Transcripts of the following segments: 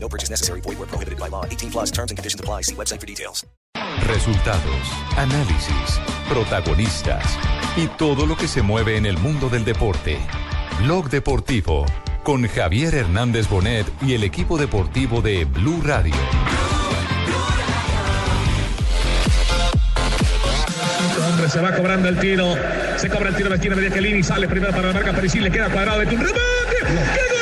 No purchase necessary. Void where prohibited by law. 18 plus terms and conditions apply. See website for details. Resultados, análisis, protagonistas y todo lo que se mueve en el mundo del deporte. Blog Deportivo con Javier Hernández Bonet y el equipo deportivo de Blue Radio. Hombre, se va cobrando el tiro. Se cobra el tiro de esquina de. Sale primero para la marca Perisic. Le queda cuadrado de un remate.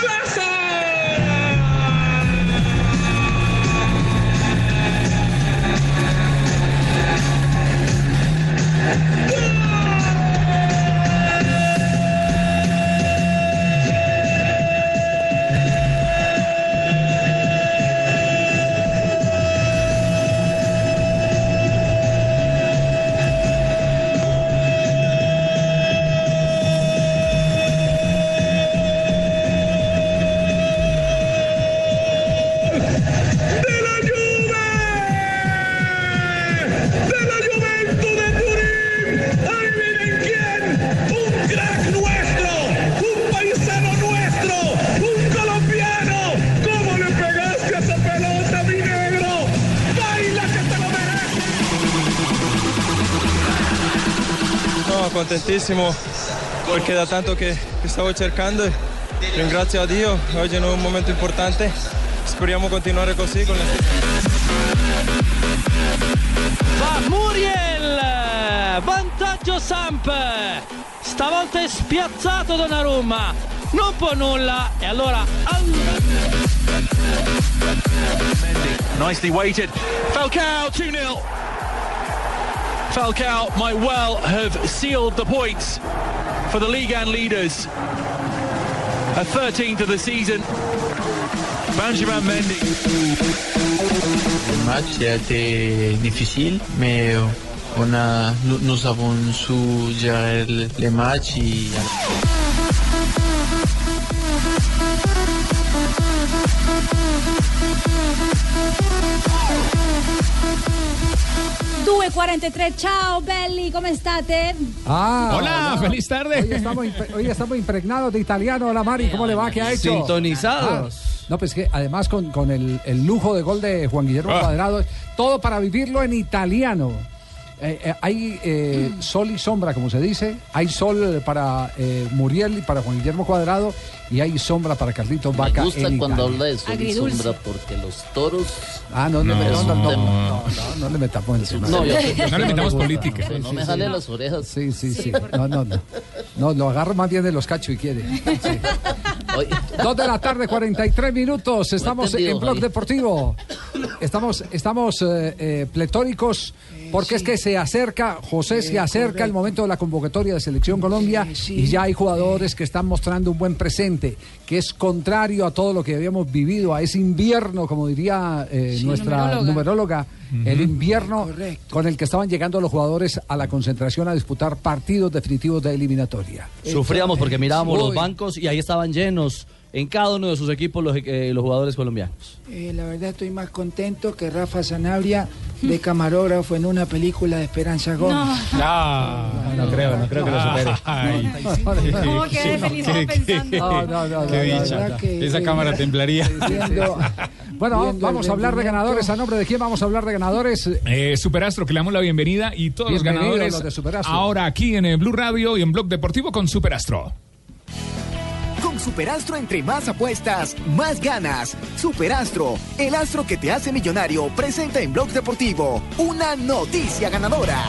Contentissimo perché da tanto che, che stavo cercando e ringrazio a Dio, oggi è un momento importante, speriamo continuare così con le... Va Muriel! Vantaggio Samp! Stavolta è spiazzato Donnarumma! Non può nulla e allora... Nicely weighted. Falcao 2 0. Falcao might well have sealed the points for the league and leaders. A 13th of the season. Benjamin Mendy. Le match a été difficile, mais on a, nous, avons su gérer le- les matchs. Et... 2.43, ciao belli, come state? Ah, Hola, feliz tarde. Hoy estamos, impe- hoy estamos impregnados de italiano. Hola Mari, ¿cómo le va? ¿Qué ha hecho? Sintonizados. Ah, no, pues que además con, con el, el lujo de gol de Juan Guillermo Ah. Cuadrado, todo para vivirlo en italiano. Eh, eh, hay eh, sol y sombra, como se dice. Hay sol para eh, Muriel y para Juan Guillermo Cuadrado y hay sombra para Carlitos Vaca. Me gusta en cuando habla de sol y Agridulce. sombra porque los toros. Ah, no, no, No, no, no, no, no, no. no, no, no le metamos encima. No, yo- No le metamos política. No me jale las orejas. Sí, sí, sí. No, no, no. No, lo agarro más bien de los cachos y quiere. Sí. Dos de la tarde, 43 minutos. Estamos en Blog Javi. Deportivo. Estamos, estamos eh, eh, pletóricos porque es que se acerca, José, se acerca el momento de la convocatoria de Selección Colombia y ya hay jugadores que están mostrando un buen presente, que es contrario a todo lo que habíamos vivido, a ese invierno, como diría eh, nuestra numeróloga. numeróloga, el invierno con el que estaban llegando los jugadores a la concentración a disputar partidos definitivos de eliminatoria. Sufríamos porque mirábamos los bancos y ahí estaban llenos en cada uno de sus equipos los, eh, los jugadores colombianos. Eh, la verdad estoy más contento que Rafa Sanabria de camarógrafo en una película de Esperanza Gómez. No, no creo, no creo que lo supere. Ay, ¿Cómo quedé feliz qué- pensando? No, no, no, qué no, dicha. Esa cámara temblaría. Bueno, vamos a hablar de ganadores. ¿A nombre de quién vamos a hablar de ganadores? Eh, Superastro, que le damos la bienvenida y todos los ganadores los de Superastro. ahora aquí en eh, Blue Radio y en Blog Deportivo con Superastro. Con Superastro entre más apuestas, más ganas. Superastro, el astro que te hace millonario, presenta en Blog Deportivo una noticia ganadora.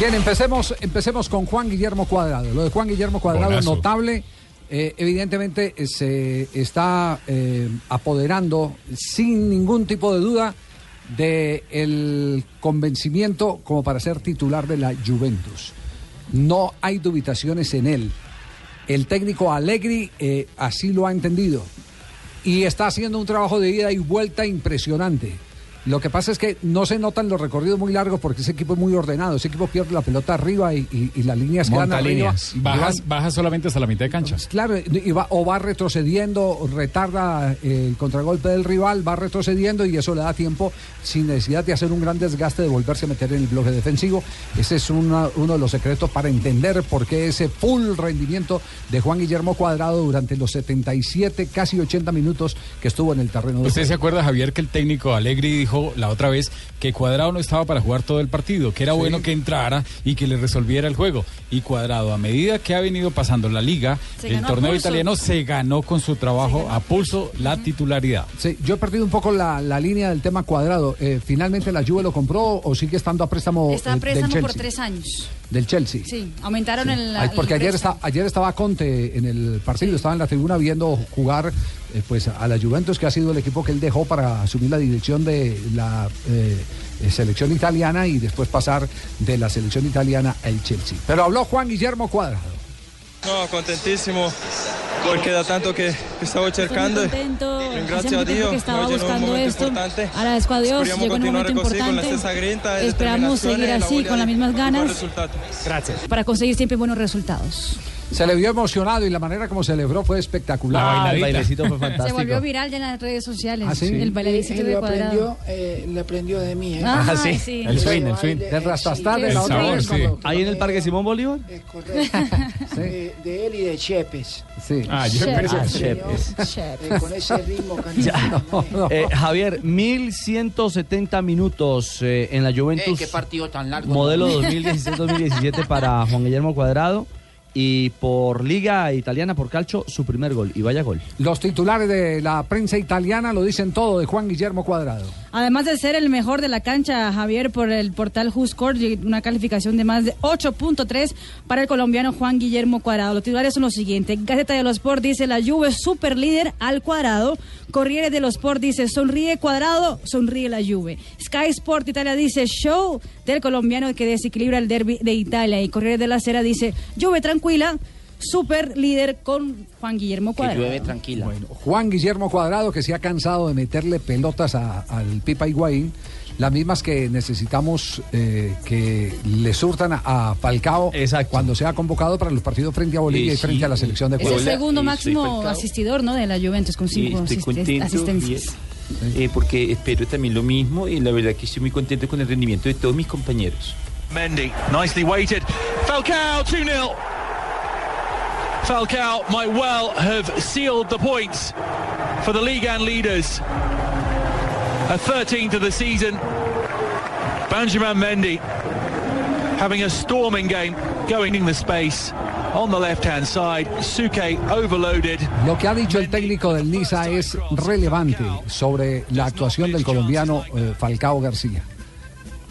Bien, empecemos, empecemos con Juan Guillermo Cuadrado. Lo de Juan Guillermo Cuadrado, Golazo. notable. Eh, evidentemente eh, se está eh, apoderando sin ningún tipo de duda del convencimiento como para ser titular de la Juventus. No hay dubitaciones en él. El técnico Allegri eh, así lo ha entendido. y está haciendo un trabajo de ida y vuelta impresionante. Lo que pasa es que no se notan los recorridos muy largos porque ese equipo es muy ordenado. Ese equipo pierde la pelota arriba y, y- y las líneas Monta arriba. líneas. Bajas, van- bajas solamente hasta la mitad de cancha. Claro, y va- o va retrocediendo, retarda el contragolpe del rival, va retrocediendo y eso le da tiempo sin necesidad de hacer un gran desgaste de volverse a meter en el bloque defensivo. Ese es una- uno de los secretos para entender por qué ese full rendimiento de Juan Guillermo Cuadrado durante los 77, casi 80 minutos que estuvo en el terreno de ¿Usted se acuerda, Javier, que el técnico Alegri dijo la otra vez que Cuadrado no estaba para jugar todo el partido, que era Sí. bueno que entrara y que le resolviera el juego? Y Cuadrado, a medida que ha venido pasando la liga, Se el torneo italiano se ganó con su trabajo a pulso la titularidad. Sí, yo he perdido un poco la, la línea del tema Cuadrado. Eh, ¿Finalmente la Juve lo compró o sigue estando a préstamo, Está eh, a del préstamo por tres años. Del Chelsea. Sí, aumentaron el. Ay, el porque ayer, está, ayer estaba Conte en el partido, estaba en la tribuna viendo jugar eh, pues a la Juventus, que ha sido el equipo que él dejó para asumir la dirección de la eh, eh, selección italiana y después pasar de la selección italiana al Chelsea. Pero habló Juan Guillermo Cuadrado. No, contentísimo porque da tanto que, que estaba cercando. Gracias a Dios, que estaba hoy en un buscando momento esto. importante. Agradezco a Dios, llegó en un momento con la grinta Esperamos seguir la así, con las mismas ganas. Gracias. para conseguir siempre buenos resultados. Se le vio emocionado y la manera como celebró fue espectacular. El bailecito fue Se fantástico. volvió viral ya en las redes sociales. ¿Ah, sí? El bailecito de cuadrado. aprendió, eh, lo aprendió de mí. ¿eh? Ah, Ah, sí. sí. El swing, el swing. Del rastastar de El la otra sabor, vez sí. Ahí en el Parque Simón Bolívar. Es correcto. de, de él y de Chepes. Sí. Ah, Chepes. Ah, Chepes. eh, con ese ritmo Ya. cantando. Eh, Javier, 1170 minutos eh, en la Juventus. Qué partido tan largo. Modelo ¿no? 2016-2017 para Juan Guillermo Cuadrado. Y por Liga Italiana, por Calcio, su primer gol. Y vaya gol. Los titulares de la prensa italiana lo dicen todo de Juan Guillermo Cuadrado. Además de ser el mejor de la cancha, Javier, por el portal WhoScored, una calificación de más de 8.3 para el colombiano Juan Guillermo Cuadrado. Los titulares son los siguientes. Gaceta de los Sport dice la Juve super líder al cuadrado. Corriere de los Sport dice sonríe Cuadrado, sonríe la Juve. Sky Sport Italia dice show del colombiano que desequilibra el derby de Italia. Y Corriere de la Sera dice Juve tranquila, super líder con Juan Guillermo Cuadrado. tranquila. Juan Guillermo Cuadrado, que se ha cansado de meterle pelotas a- al Pipa Higuaín, las mismas que necesitamos eh, que le surtan a, a Falcao cuando sea convocado para los partidos frente a Bolivia Eh, y frente sí. a la selección de Es el segundo máximo asistidor ¿no? de la Juventus con Y cinco asist- contento asistencias. y- eh, porque espero también lo mismo y la verdad que estoy muy contento con el rendimiento de todos mis compañeros. Mendy, nicely weighted. Falcao 2 0. Falcao might well have sealed the points for the league and leaders. A 13th of the season. Benjamin Mendy having a storming game, going in the space on the left hand side. Suke overloaded. Lo que ha dicho el técnico del Niza es relevante sobre la actuación del colombiano eh, Falcao García.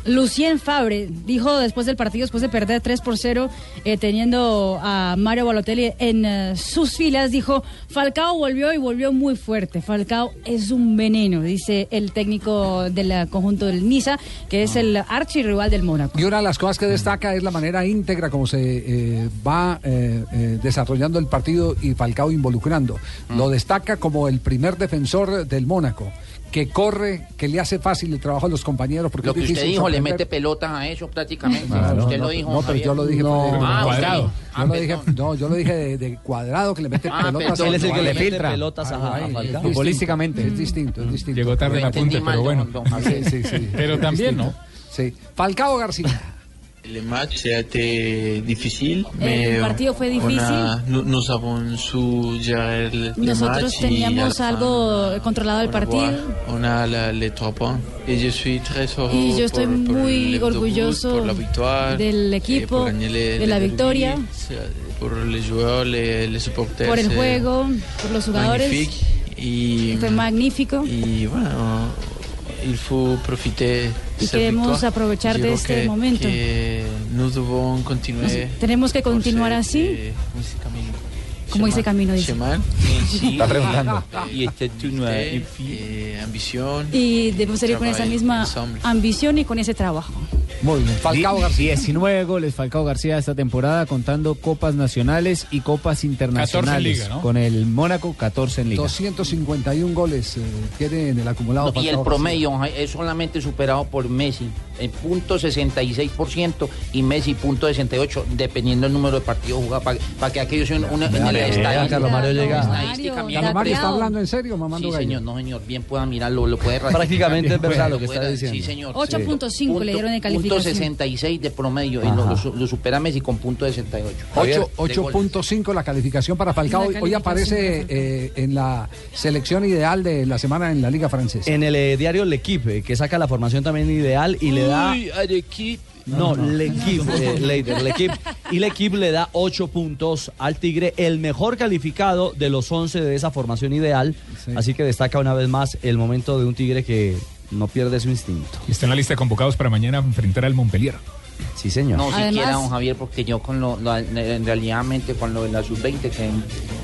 Lucien Fabre dijo después del partido, después de perder 3 por 0, eh, teniendo a Mario Balotelli en eh, sus filas, dijo, Falcao volvió y volvió muy fuerte. Falcao es un veneno, dice el técnico del eh, conjunto del Niza, que es el archirrival del Mónaco. Y una de las cosas que destaca es la manera íntegra como se eh, va eh, eh, desarrollando el partido y Falcao involucrando. Lo destaca como el primer defensor del Mónaco, que corre, que le hace fácil el trabajo a los compañeros. Porque Lo que usted dijo, le mete pelotas a eso prácticamente. Ah, no, usted no, lo dijo. no, pero yo lo dije No, de- ah, cuadrado. Yo lo dije, no, yo lo dije de, de cuadrado que le mete Ah, pelotas. perdón, Él es el que le mete pelotas a- a Futbolísticamente. Es distinto, es distinto. Llegó tarde el apunte, entendí pero bueno. Sí, sí, sí. Pero también, distinto. Sí. Falcao García. Le match a été difficile, El partido fue difícil. on a- nous, nous avons su le, le Nosotros match y teníamos fin, algo controlado el partido. voir, On a la-. Et je suis très heureux Y yo estoy por- por muy el orgulloso por la del eh, equipo, por le- de le la victoria, por joueurs, les, les supporters. por el c'est juego, por los jugadores. Y, Fue magnífico. y bueno, il faut profiter Y queremos aprovechar de este que- momento. que Tenemos que continuar así, camino. como ese camino dice. Está preguntando. Y este eh, ambición. Y debemos seguir con esa misma ensemble. ambición y con ese trabajo. Muy bien. Falcao García. 19 goles Falcao García esta temporada, contando copas nacionales y copas internacionales. Liga, ¿no? Con el Mónaco, 14 en Liga. 251 goles eh, tiene en el acumulado. Y el promedio es solamente superado por Messi en punto 66% y Messi punto 68 dependiendo del número de partidos jugados para que aquellos en, una, en el Vea, estadística, Carlos Mario llega. estadística bien Carlos Mario está hablando en serio, mamando Sí, gallo. señor, no, señor, bien pueda mirarlo, lo puede ratificar. Prácticamente es verdad lo que está diciendo. Sí, señor. 8.5 le dieron de Punto calificación. 66 de promedio y lo, lo su- lo supera Messi con punto 68. Ocho- De goles. 8.5 la calificación para Falcao. Hoy aparece eh, en la selección ideal de la semana en la Liga Francesa. En el eh, diario L'Equipe, que saca la formación también ideal y le da... Uy, Arequipe. No, L'Equipe, eh, Leider, L'Equipe. Y L'Equipe le da 8 puntos al Tigre, el mejor calificado de los 11 de esa formación ideal. Así que destaca una vez más el momento de un Tigre que no pierde su instinto. Está en la lista de convocados para mañana enfrentar al Montpellier. Sí, señor. No, Además- siquiera, don Javier, porque yo con lo, lo- en realidad con lo de la sub-20 que,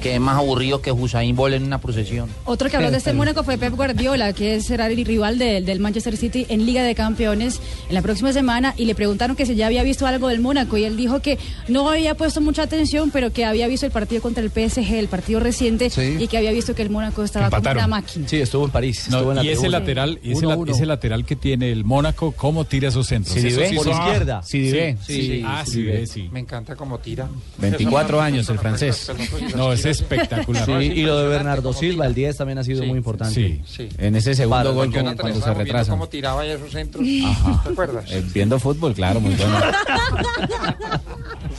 que es más aburrido que Hussein Bolt en una procesión. Otro que habló de este Mónaco fue Pep Guardiola, que será el rival del, del Manchester City en Liga de Campeones en la próxima semana. Y le preguntaron que si ya había visto algo del Mónaco. Y él dijo que no había puesto mucha atención, pero que había visto el partido contra el PSG, el partido reciente, y que había visto que el Mónaco estaba como una máquina. Sí, estuvo en París. No, estuvo en la y ese lateral, y ese, la- 1-1. ese lateral que tiene el Mónaco, ¿cómo tira esos centros? Sí, sí por son- izquierda. Sí, Sí, Ah, sí. Me encanta cómo tira. 24 años el francés. No, es espectacular. Sí, y lo de Bernardo Silva, el 10 también ha sido muy importante. Sí. Sí. En ese segundo gol cuando, cuando se Estaba viendo retrasan. cómo tiraba ahí esos centros. Ajá. ¿Te acuerdas? Eh, viendo fútbol, claro, muy bueno.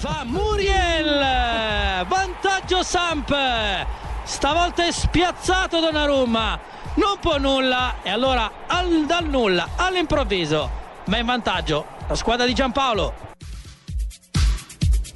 Va Muriel, vantaggio Samp, stavolta è spiazzato Donnarumma, non può nulla e allora al- dal nulla all'improvviso, ma in vantaggio la squadra di Giampaolo.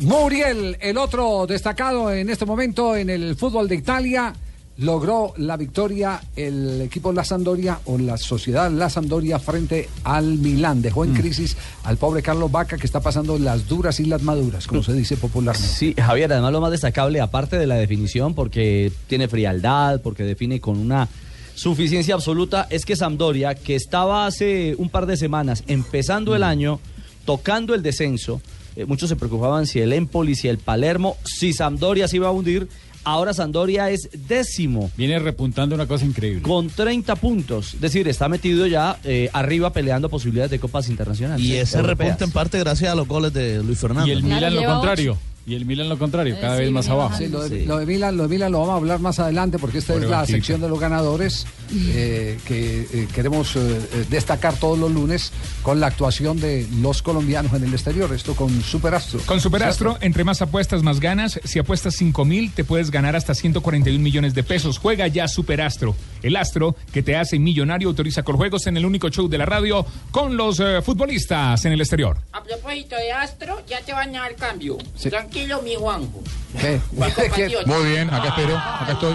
Muriel, el otro destacado en este momento en el fútbol de Italia, logró la victoria el equipo La Sampdoria o la sociedad La Sampdoria frente al Milán. Dejó Mm. en crisis al pobre Carlos Vaca que está pasando las duras y las maduras, como se dice popularmente. Sí, Javier, además lo más destacable, aparte de la definición, porque tiene frialdad, porque define con una suficiencia absoluta, es que Sampdoria, que estaba hace un par de semanas empezando Mm. el año, tocando el descenso, eh, muchos se preocupaban si el Empoli, si el Palermo, si Sampdoria se iba a hundir. Ahora Sampdoria es décimo. Viene repuntando una cosa increíble. Con 30 puntos. Es decir, está metido ya eh, arriba peleando posibilidades de copas internacionales. Y ese europeas. repunte en parte gracias a los goles de Luis Fernando. Y el. Milan lo contrario. Y el Milan lo contrario, cada vez más abajo. Sí, lo, de, lo de Milan, lo de Milan lo vamos a hablar más adelante porque esta Por es la sección de los ganadores eh, que eh, queremos eh, destacar todos los lunes con la actuación de los colombianos en el exterior. Esto con Superastro. Con Superastro, entre más apuestas, más ganas. Si apuestas 5 mil, te puedes ganar hasta 141 millones de pesos. Juega ya Superastro, el astro que te hace millonario. Autoriza con juegos en el único show de la radio con los eh, futbolistas en el exterior. A propósito de Astro, ya te van a dar cambio. Sí. Tranquilo, mi Juanjo. ¿Qué? compatriota. Muy bien, acá espero, acá estoy.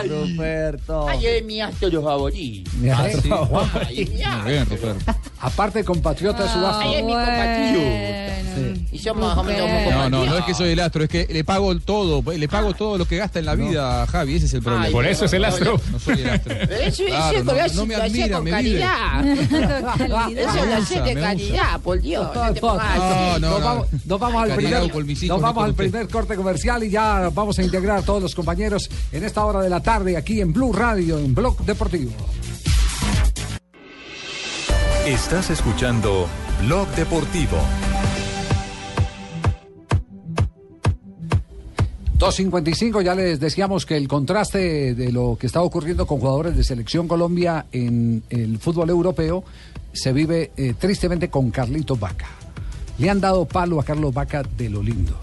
Ay, Ruperto. Ay, es mi Astro favorito. Mi astro favorito. Astro. bien, Ruperto. Aparte, compatriota de su astro. Ay, es mi compatriota. Y somos más o menos como No, no, no es que soy el astro, es que le pago todo, le pago todo lo que gasta en la vida a Javi, ese es el problema. Ay, Por eso es el astro. No soy el astro. Pero Eso, Claro, eso no, me admira, con me vive. caridad. Eso lo hace Me de gusta. caridad, por Dios. No. No, no, nos, no. vamos, nos vamos al Caridad primer, con mis nos hijos, vamos al primer corte comercial y ya vamos a integrar a todos los compañeros en esta hora de la tarde aquí en Blue Radio, en Blog Deportivo. Estás escuchando Blog Deportivo. 2.55, ya les decíamos que el contraste de lo que está ocurriendo con jugadores de Selección Colombia en el fútbol europeo se vive eh, tristemente con Carlitos Vaca. Le han dado palo a Carlos Vaca de lo lindo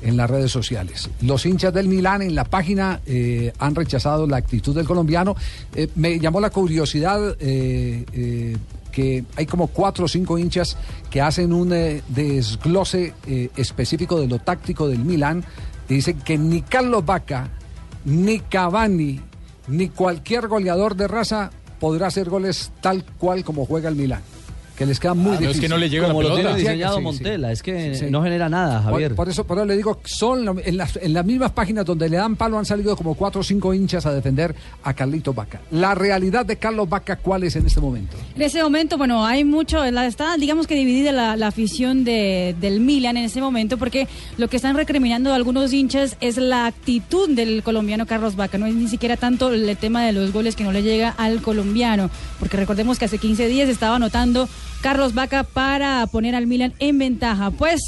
en las redes sociales. Los hinchas del Milán en la página eh, han rechazado la actitud del colombiano. Eh, me llamó la curiosidad eh, que hay como cuatro o cinco hinchas que hacen un desglose específico de lo táctico del Milán dicen que ni Carlos Vaca, ni Cavani, ni cualquier goleador de raza podrá hacer goles tal cual como juega el Milán. Que les queda muy Ah, no, es difícil. que no le llega la Como lo pelota. tiene diseñado Sí, sí. Montela, es que Sí. no genera nada, Por- Javier. Por, eso, por eso le digo, son lo- en las, en las mismas páginas donde le dan palo han salido como cuatro o cinco hinchas a defender a Carlito Vaca. La realidad de Carlos Vaca, ¿cuál es en este momento? En ese momento, bueno, hay mucho, la, está digamos que dividida la, la afición de, del Milan en ese momento porque lo que están recriminando algunos hinchas es la actitud del colombiano Carlos Vaca, no es ni siquiera tanto el tema de los goles que no le llega al colombiano, porque recordemos que hace 15 días estaba anotando Carlos Vaca para poner al Milan en ventaja. Pues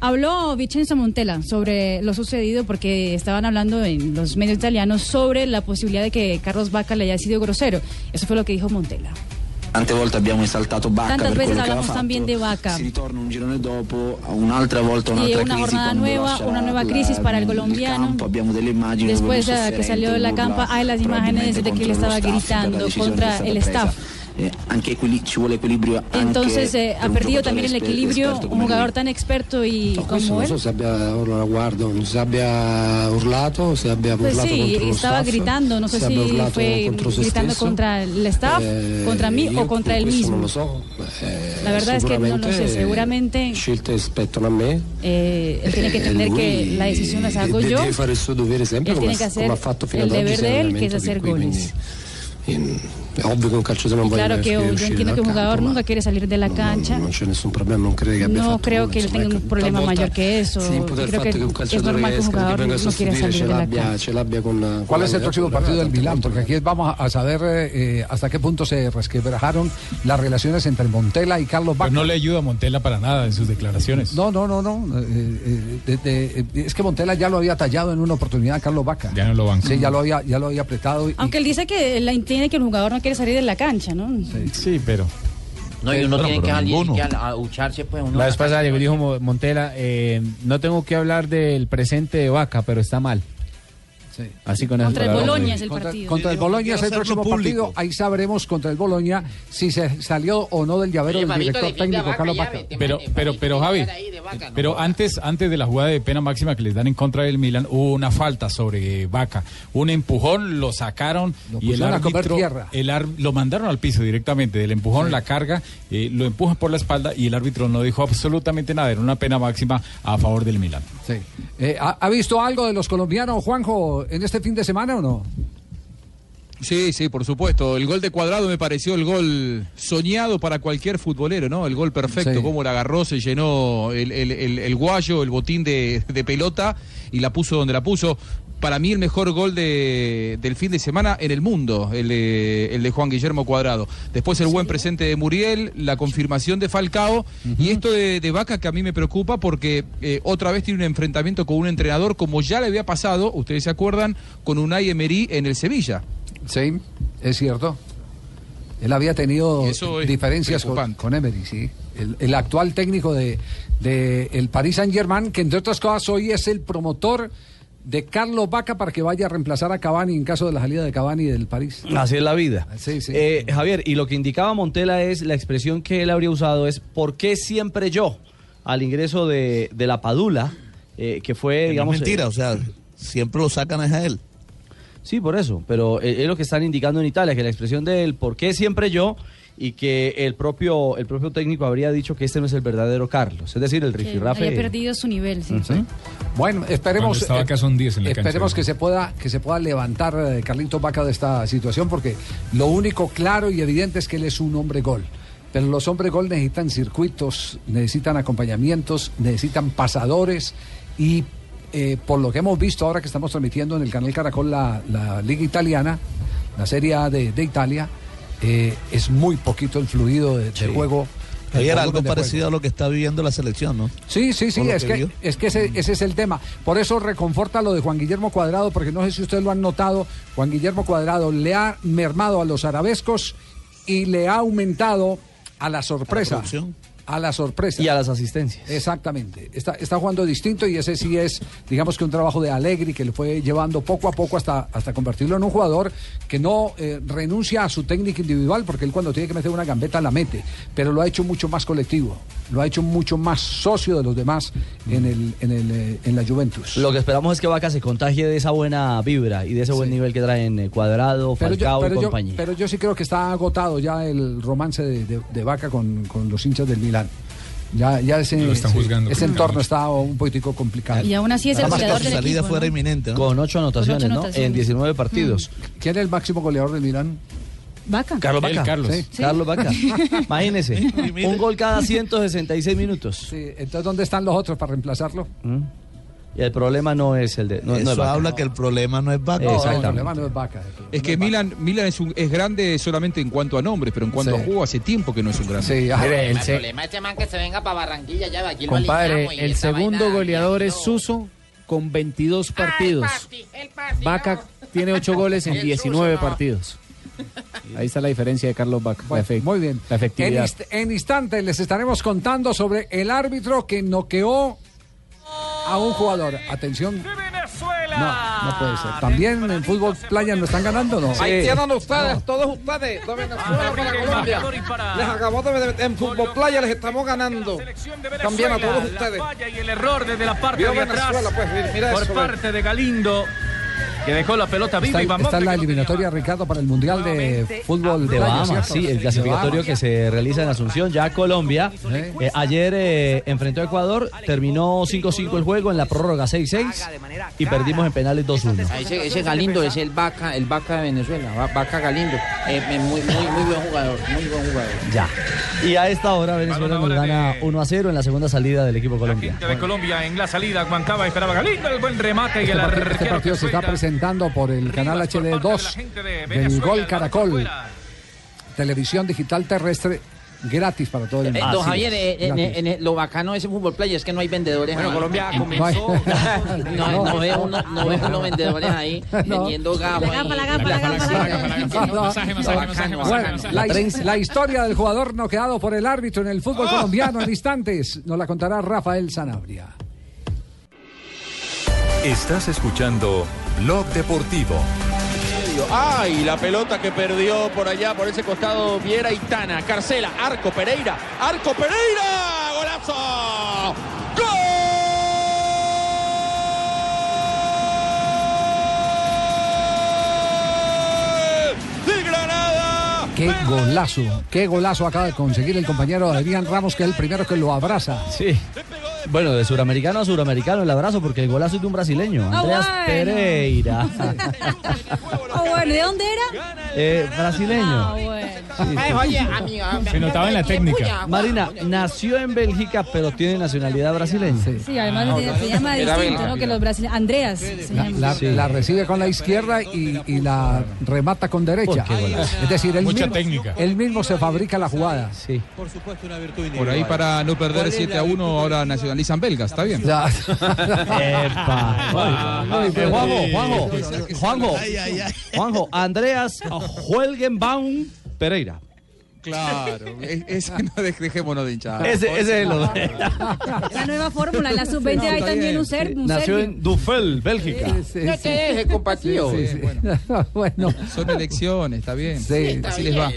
habló Vincenzo Montella sobre lo sucedido porque estaban hablando en los medios italianos sobre la posibilidad de que Carlos Vaca le haya sido grosero. Eso fue lo que dijo Montella. Tante volte abbiamo esaltato Bacca Tantas per veces quello che hablamos fatto. también de Vaca. Si ritorna un girone dopo, un'altra volta un'altra una crisi quando nueva, una nueva crisis para el il colombiano. campo, abbiamo delle immagini Después que salió de la campa, hay las imágenes de que él estaba gritando contra el staff. Eh, anche equili- ci vuole equilibrio anche Entonces eh, ha perdido también el equilibrio un jugador tan experto y Questo como non él. so se abbia, ora la guardo, se abbia urlato, se abbia Pues urlato sí, estaba staff, gritando, no sé si fue contro se gritando stesso. contra el staff, Eh, contra mí o contra él mismo. Non lo so. Eh, La verdad es que no lo sé, seguramente eh, Scelte spettano a me. eh, él tiene que Eh, entender que la decisión la hago yo. fare il suo dovere sempre Él tiene que hacer el deber de él, que es hacer goles. quindi, in- è ovvio che un calciatore non claro que yo entiendo que un jugador nunca quiere salir de la cancha. non c'è nessun problema, non credo che abbia No fatto creo que él tenga un problema mayor que eso. Creo que es calciatore normal que un esca, che jugador venga a no quiera sostituire salir ce de la l'abbia, cancha. ce l'abbia con con ¿Cuál es el próximo partido del Milán? Porque aquí vamos a saber eh, hasta qué punto se resquebrajaron las relaciones entre Montela y Carlos. Pues no le ayuda a Montela para nada en sus declaraciones. No, no, no, no. eh, eh, de- de- es que Montela ya lo había tallado en una oportunidad a Carlos Vaca. Ya no lo van. Sí, ya lo había, ya lo había apretado. y- Aunque él dice que la entiende que el jugador no quiere salir de la cancha, ¿no? Sí, pero. No, y uno Pero- tiene que pero salir que a, a ducharse, pues uno. La vez pasada llegó dijo Mo- Montela, eh, no tengo que hablar del presente de Vaca, pero está mal. Así con esas Contra el. Boloña es el contra, partido. contra el Boloña es el próximo público. partido. Ahí sabremos contra el Boloña si se salió o no del llavero Oye, del Fabito, director técnico Vaca Carlos Vaca. vete, Pero, pero, pero Javi, pero antes, antes de la jugada de pena máxima que les dan en contra del Milan, hubo una falta sobre Vaca, un empujón, lo sacaron y el a árbitro, el ar- lo mandaron al piso directamente, del empujón, la carga, eh, lo empujan por la espalda y el árbitro no dijo absolutamente nada, era una pena máxima a favor del Milan. Sí. Eh, ¿ha, ha visto algo de los colombianos, Juanjo, en este fin de semana o no? Sí, sí, por supuesto. El gol de Cuadrado me pareció el gol soñado para cualquier futbolero, ¿no? El gol perfecto, Sí. cómo la agarró, se llenó el, el- el- el guayo, el botín de, de pelota y la puso donde la puso. Para mí el mejor gol de- del fin de semana en el mundo, el de, el de Juan Guillermo Cuadrado. Después el buen presente de Muriel, la confirmación de Falcao y esto de, de Vaca que a mí me preocupa porque eh, otra vez tiene un enfrentamiento con un entrenador como ya le había pasado, ustedes se acuerdan, con Unai Emery en el Sevilla. Sí, es cierto. Él había tenido diferencias con, Emery, sí. El, el actual técnico de, de el Paris Saint Germain, que entre otras cosas hoy es el promotor de Carlos Vaca para que vaya a reemplazar a Cavani en caso de la salida de Cavani del París. Así es la vida. Sí, sí. Eh, Javier, y lo que indicaba Montela es, la expresión que él habría usado es, ¿por qué siempre yo? Al ingreso de, de la Padula, eh, que fue, Que no es digamos... mentira, eh, o sea, siempre lo sacan es a él. Sí, por eso, pero es lo que están indicando en Italia, que la expresión del ¿por qué siempre yo? Y que el propio, el propio técnico habría dicho que este no es el verdadero Carlos, es decir, el rifirrafe... haya perdido su nivel, sí. Bueno, esperemos. Cuando estaba acá son 10 en la cancha. Esperemos que se pueda que se pueda levantar eh, Carlitos Vaca de esta situación porque lo único claro y evidente es que él es un hombre gol. Pero los hombres gol necesitan circuitos, necesitan acompañamientos, necesitan pasadores y eh, por lo que hemos visto ahora que estamos transmitiendo en el canal Caracol la, la Liga Italiana, la Serie A de, de Italia, eh, es muy poquito el fluido de, juego. Ayer algo juego. parecido a lo que está viviendo la selección, ¿no? Sí, sí, sí, es que es que ese, ese es el tema. Por eso reconforta lo de Juan Guillermo Cuadrado, porque no sé si ustedes lo han notado, Juan Guillermo Cuadrado le ha mermado a los arabescos y le ha aumentado a la sorpresa. A la sorpresa. Y a las asistencias. Exactamente. Está, está jugando distinto y ese sí es, digamos que un trabajo de Alegri que le fue llevando poco a poco hasta, hasta convertirlo en un jugador que no eh, renuncia a su técnica individual, porque él cuando tiene que meter una gambeta la mete, pero lo ha hecho mucho más colectivo, lo ha hecho mucho más socio de los demás en, el, en, el, eh, en la Juventus. Lo que esperamos es que Vaca se contagie de esa buena vibra y de ese buen nivel que traen eh, Cuadrado, Pero yo, Falcao pero, y yo, compañía. pero yo sí creo que está agotado ya el romance de, de- de Vaca con, con los hinchas del Milán. Ya, ya ese, Lo están juzgando, ese entorno está un poquitico complicado. Y aún así es el Además que goleador su del salida equipo, fuera ¿no? inminente, ¿no? Con ocho anotaciones, ocho ¿no? anotaciones. En 19 partidos. ¿Quién es el máximo goleador del Milán? Vaca. Carlos Vaca. Carlos. Sí. Carlos Vaca. Imagínese, un gol cada 166 minutos. Sí, entonces, ¿dónde están los otros para reemplazarlo? ¿Mm? Y el problema no es el de. No, no Eso es Vaca. habla que el problema no es Vaca. No, el Exactamente. problema no es Vaca. Es que Milan, Milan es, un- es grande solamente en cuanto a nombres, pero en cuanto Sí. a juego hace tiempo que no es un grande. Sí. Mire, el, El problema es este man que se venga para Barranquilla ya de aquí lo compadre, y el segundo vaina- goleador es Suso con 22 partidos. Vaca tiene 8 goles en El 19 Suso, no. partidos. Ahí está la diferencia de Carlos Bueno, efe- muy bien. La En, efectividad. inst- en instantes les estaremos contando sobre el árbitro que noqueó a un jugador. Atención. No, no puede ser. También en fútbol playa no están ganando, ¿no? Ahí tienen ustedes, todos ustedes, de Venezuela para Colombia. Les acabamos de meter en fútbol playa, les estamos ganando. También a todos ustedes. Y el error desde la parte Vio de atrás Venezuela, pues, mira, por eso, parte de Galindo, que dejó la pelota viva Está, y está en la eliminatoria, Ricardo, para el Mundial de Fútbol De Bahamas, sí, el clasificatorio que se realiza en Asunción, ya Colombia. Eh, ayer eh, enfrentó a Ecuador, terminó 5-5 el juego, en la prórroga 6-6 y perdimos en penales 2-1. Ah, Ese, ese Galindo es el vaca, el vaca de Venezuela, Va- vaca Galindo. Eh, muy, muy, muy buen jugador, muy buen jugador. Ya. Y a esta hora Venezuela nos gana 1-0 en la segunda salida del equipo Colombia. de Colombia en la salida aguantaba, esperaba Galindo, el buen remate y Este el partido, este partido se está suelta. Presentando por el canal HD2 del Gol Caracol, televisión digital terrestre, gratis para todo el Eh, mundo. don Javier, eh, en- en- en- lo bacano de ese fútbol playa es que no hay vendedores Bueno, ahí. Colombia En- comenzó- no, no, ve uno, no ve uno vendedores ahí vendiendo gafas. La historia del jugador noqueado por el árbitro en el fútbol colombiano en instantes. Nos la contará Rafael Sanabria. Estás escuchando Blog Deportivo. Ay, la pelota que perdió por allá, por ese costado Viera y Tana. Carcela, Arco Pereira. Arco Pereira. Golazo. ¡Gol! ¡De Granada! Qué golazo, qué golazo acaba de conseguir el compañero Adrián Ramos, que es el primero que lo abraza. Sí. Bueno, de suramericano a suramericano el abrazo porque el golazo es de un brasileño, Ah, Andreas bueno. Pereira. Ah, bueno, ¿de dónde era? Eh, brasileño. Ah, bueno. Se notaba en la técnica. Marina, nació en Bélgica, pero tiene nacionalidad brasileña. Sí, además se llama distinto. ¿no? Que los brasileños. Andreas se La, llama. la- Sí. la recibe con la izquierda y, y la remata con derecha. Es decir, él Mucha mismo, técnica. él mismo se fabrica la jugada. Sí. Por supuesto, una virtud Por ahí para no perder 7 a 1 ahora nacionalizan belgas, está bien. Ya. Epa. Eh, Juanjo, Juanjo, Juanjo. Juanjo, Andreas Huelgenbaum Pereira. Claro, es- ese no dej- dejémonos de hinchar. Ese, ese es el La nueva fórmula, en la sub-20 No, hay está también un ser. Un Nació serbio. en Dufel, Bélgica. Sí, No te dejes, compatío. sí, sí. Bueno, Son elecciones, está bien. sí. Así les va.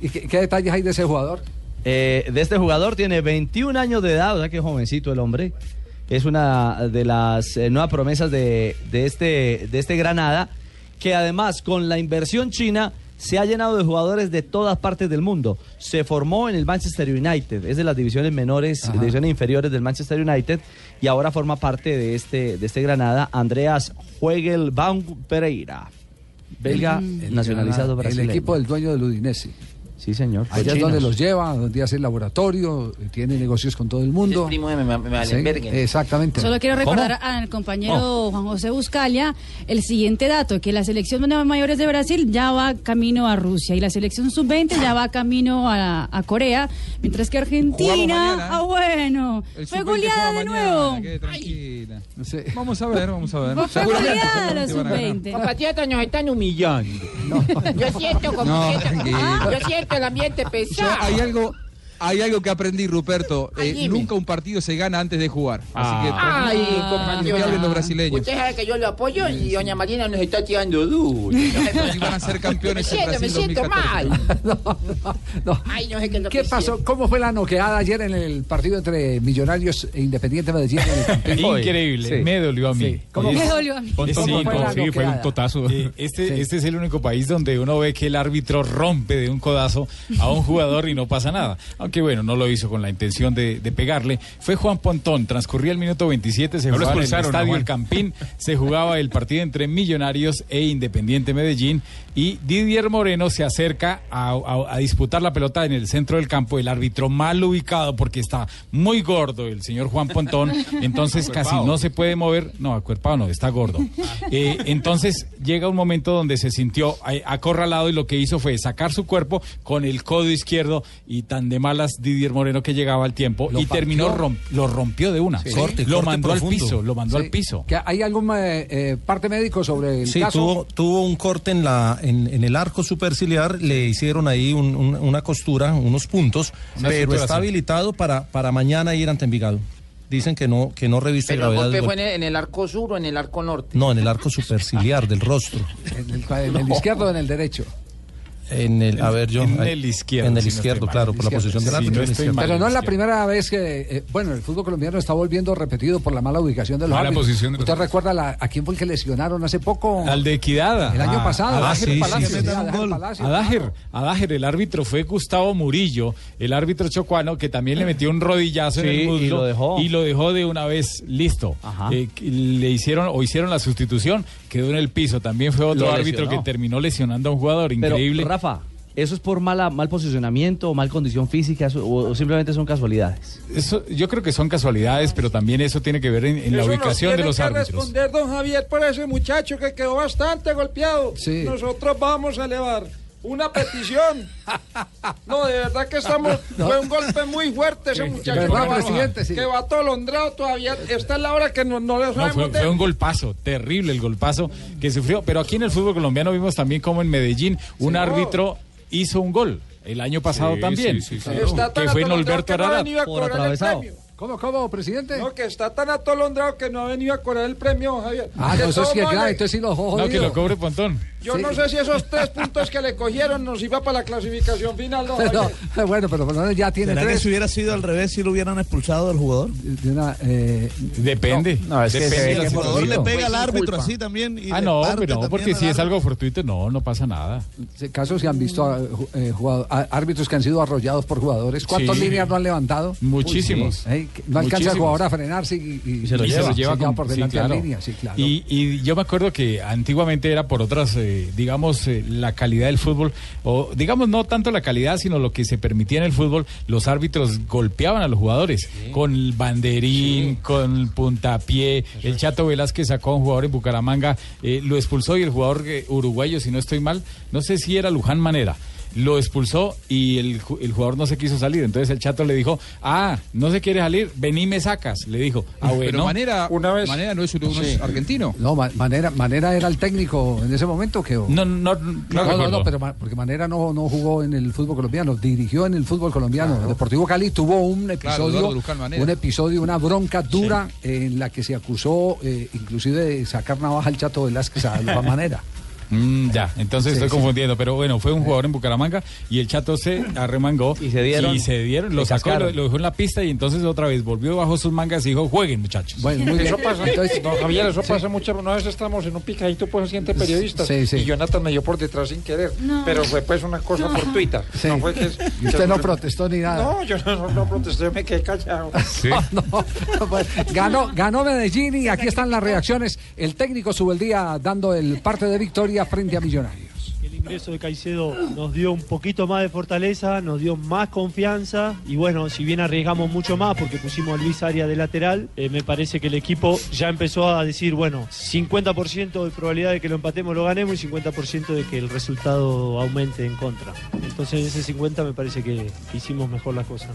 ¿Y qué, qué detalles hay de ese jugador? Eh, de este jugador tiene 21 años de edad, o sea que es jovencito el hombre. Es una de las eh, nuevas promesas de, de este, de este Granada, que además con la inversión china se ha llenado de jugadores de todas partes del mundo. Se formó en el Manchester United, es de las divisiones menores, Ajá. divisiones inferiores del Manchester United, y ahora forma parte de este, de este Granada, Andreas Huegelbaum Pereira, belga El- nacionalizado el brasileño. equipo del dueño del Udinese. Sí, señor. Allá es donde los lleva, donde hace el laboratorio, tiene negocios con todo el Es mundo. primo de me, me, me Sí, Valenbergen. exactamente. Solo quiero ¿Cómo? recordar al compañero Juan José Buscalia el siguiente dato, que la selección de mayores de Brasil ya va camino a Rusia y la selección sub-20 ya va camino a, a Corea, mientras que Argentina, ¿eh? ah bueno, El fue sub-20 goleada de mañana, nuevo. tranquila. Sí. Vamos a ver, vamos a ver. Fue goleada la seguramente van a ganar. sub-20. Compatriotas nos están humillando. Yo siento como No, tranquilo. yo siento el ambiente Yo- pesado. hay algo, hay algo que aprendí, Ruperto. Ay, Eh, nunca un partido se gana antes de jugar. Así que Ay, tranquilo, que compatriota. hablen los brasileños. Usted sabe que yo lo apoyo y doña Marina nos está tirando duro. Si van a ser Me campeones en siento, me Brasil siento 2014. mal. No. Ay, no sé qué es lo ¿Qué que pasó? ¿Cómo fue la noqueada ayer en el partido entre Millonarios e Independiente Medellín? en el? Increíble, Sí. me dolió a mí. Sí. ¿Cómo Me dolió a mí. Con ¿Cómo fue la sí, fue un totazo. Eh, Este, Sí. este es el único país donde uno ve que el árbitro rompe de un codazo a un jugador y no pasa nada. Aunque bueno, no lo hizo con la intención de, de pegarle. Fue Juan Pontón, transcurría el minuto 27, se No jugaba en el expulsaron, ¿no, estadio? El Campín, se jugaba el partido entre Millonarios e Independiente Medellín y Didier Moreno se acerca a, a- a disputar la pelota en el centro del campo, el árbitro mal ubicado porque está muy gordo, el señor Juan Pontón, entonces casi no se puede mover, no, acuerpado no, está gordo. Eh, entonces llega un momento donde se sintió eh, acorralado y lo que hizo fue sacar su cuerpo con el codo izquierdo y tan de malas Didier Moreno que llegaba al tiempo Lo y terminó, lo rompió de una. Sí. Corte, lo corte mandó al piso, lo mandó Sí. al piso. ¿Que ¿Hay algún eh, eh, parte médico sobre el Sí, caso? tuvo, tuvo un corte en, la, en, en el arco superciliar, le hicieron ahí un- un- una costura, unos puntos, Una pero está habilitado para, para mañana ir ante Envigado. Dicen que no, que no reviste Pero el gravedad. golpe del fue en el, en el arco sur o en el arco norte. No, en el arco superciliar del rostro. ¿En el, en el izquierdo o en el derecho? En el, a ver, yo. En el izquierdo, En el si izquierdo, mal. claro, por la posición Si no estoy izquierdo. mal. Pero no es la izquierdo. primera vez que, eh, bueno, el fútbol colombiano está volviendo repetido por la mala ubicación de los Mala árbitros. posición de los ¿Usted recuerda la- a quién fue el que lesionaron hace poco? Al de Equidad. El año a- pasado. a Adáger Dajer Palacio, sí, sí, sí. Adáger Palacio, Adáger, claro. Adáger, el árbitro fue Gustavo Murillo, el árbitro chocuano, que también le metió un rodillazo Sí, en el y muslo lo dejó. y lo dejó de una vez listo. Ajá. Eh, le hicieron o hicieron la sustitución, quedó en el piso. También fue otro árbitro que terminó lesionando a un jugador Pero, increíble. Rafa, ¿eso es por mala, mal posicionamiento, mal condición física o, o simplemente son casualidades? Eso, yo creo que son casualidades, pero también eso tiene que ver en, en la Eso nos ubicación de tiene los que árbitros. responder don Javier por ese muchacho que quedó bastante golpeado. Sí. Nosotros vamos a elevar una petición. No, de verdad que estamos. No. Fue un golpe muy fuerte ese muchacho. ¿Verdad, que va- presidente? Sí. Que va atolondrado todavía. Esta es la hora que no, no le No, sabemos fue, de- fue un golpazo, terrible el golpazo que sufrió. Pero aquí en el fútbol colombiano vimos también como en Medellín un Sí. árbitro hizo un gol. El año pasado Sí, también. sí, sí, sí. Está tan que fue en Alberto que no ha Ararat. venido a Por atravesado. ¿Cómo, cómo, presidente? No, que está tan atolondrado que no ha venido a cobrar el premio, Javier. Ah, no, eso es que claro, entonces sí los ojos No, que lo cobre Pontón. Yo Sí. no sé si esos tres puntos que le cogieron nos iba para la clasificación final. No, bueno, pero por lo menos ya tiene ¿Será que tres. si hubiera sido al revés, si lo hubieran expulsado al jugador? De una, eh, Depende. No, es que Depende se que El por jugador le pega al árbitro culpa. así también. y Ah, no, pero no, porque si es algo fortuito, no, no pasa nada. casos que han visto eh, árbitros que han sido arrollados por jugadores. ¿Cuántas Sí. líneas no han levantado? Muchísimos. Eh, que no alcanza el jugador a frenarse y, y- Y se lo y lleva, se con- por sí, delante claro. de la línea. Sí, claro. y, y yo me acuerdo que antiguamente era por otras, eh, digamos, eh, la calidad del fútbol, o digamos no tanto la calidad, sino lo que se permitía en el fútbol, los árbitros golpeaban a los jugadores con el banderín, con el puntapié. El Chato Velázquez sacó a un jugador en Bucaramanga, eh, lo expulsó y el jugador eh, uruguayo, si no estoy mal, no sé si era Luján Manera. Lo expulsó y el, ju- el jugador no se quiso salir. Entonces el chato le dijo, ah, no se quiere salir, vení me sacas. Le dijo, ah, bueno. Pero Manera, Una vez- Manera no es, uno- no es Sí. argentino. No, Ma- Manera, Manera era el técnico en ese momento que... No, no, no, No, no, no, pero Ma- porque Manera no, no jugó en el fútbol colombiano, dirigió en el fútbol colombiano. Deportivo Cali tuvo un episodio, un episodio, una bronca dura en la que se acusó eh, inclusive de sacar navaja al Chato Velázquez a la manera. Mm, ya, entonces Sí, estoy sí. confundiendo, pero bueno, fue un jugador en Bucaramanga y el chato se arremangó Y se dieron. y se dieron, lo sacó, lo, lo dejó en la pista y entonces otra vez volvió bajo sus mangas y dijo, jueguen muchachos. Bueno, muy bien. Eso pasa, Entonces- don Javier, eso pasa mucho. Una vez estamos en un picadito pues siente periodistas Sí, sí. y Jonathan me dio por detrás sin querer, No. pero fue pues una cosa fortuita. Sí. No fue que, Y usted no protestó ni nada. No, yo no, no, no protesté, yo me quedé callado. No, bueno, ganó, ganó Medellín y aquí están las reacciones. El técnico sube el día dando el parte de victoria frente a Millonarios. El ingreso de Caicedo nos dio un poquito más de fortaleza, nos dio más confianza y bueno, si bien arriesgamos mucho más porque pusimos a Luis Aria de lateral, eh, me parece que el equipo ya empezó a decir, bueno, 50% de probabilidad de que lo empatemos lo ganemos y 50% de que el resultado aumente en contra. Entonces en ese 50 me parece que, que hicimos mejor las cosas.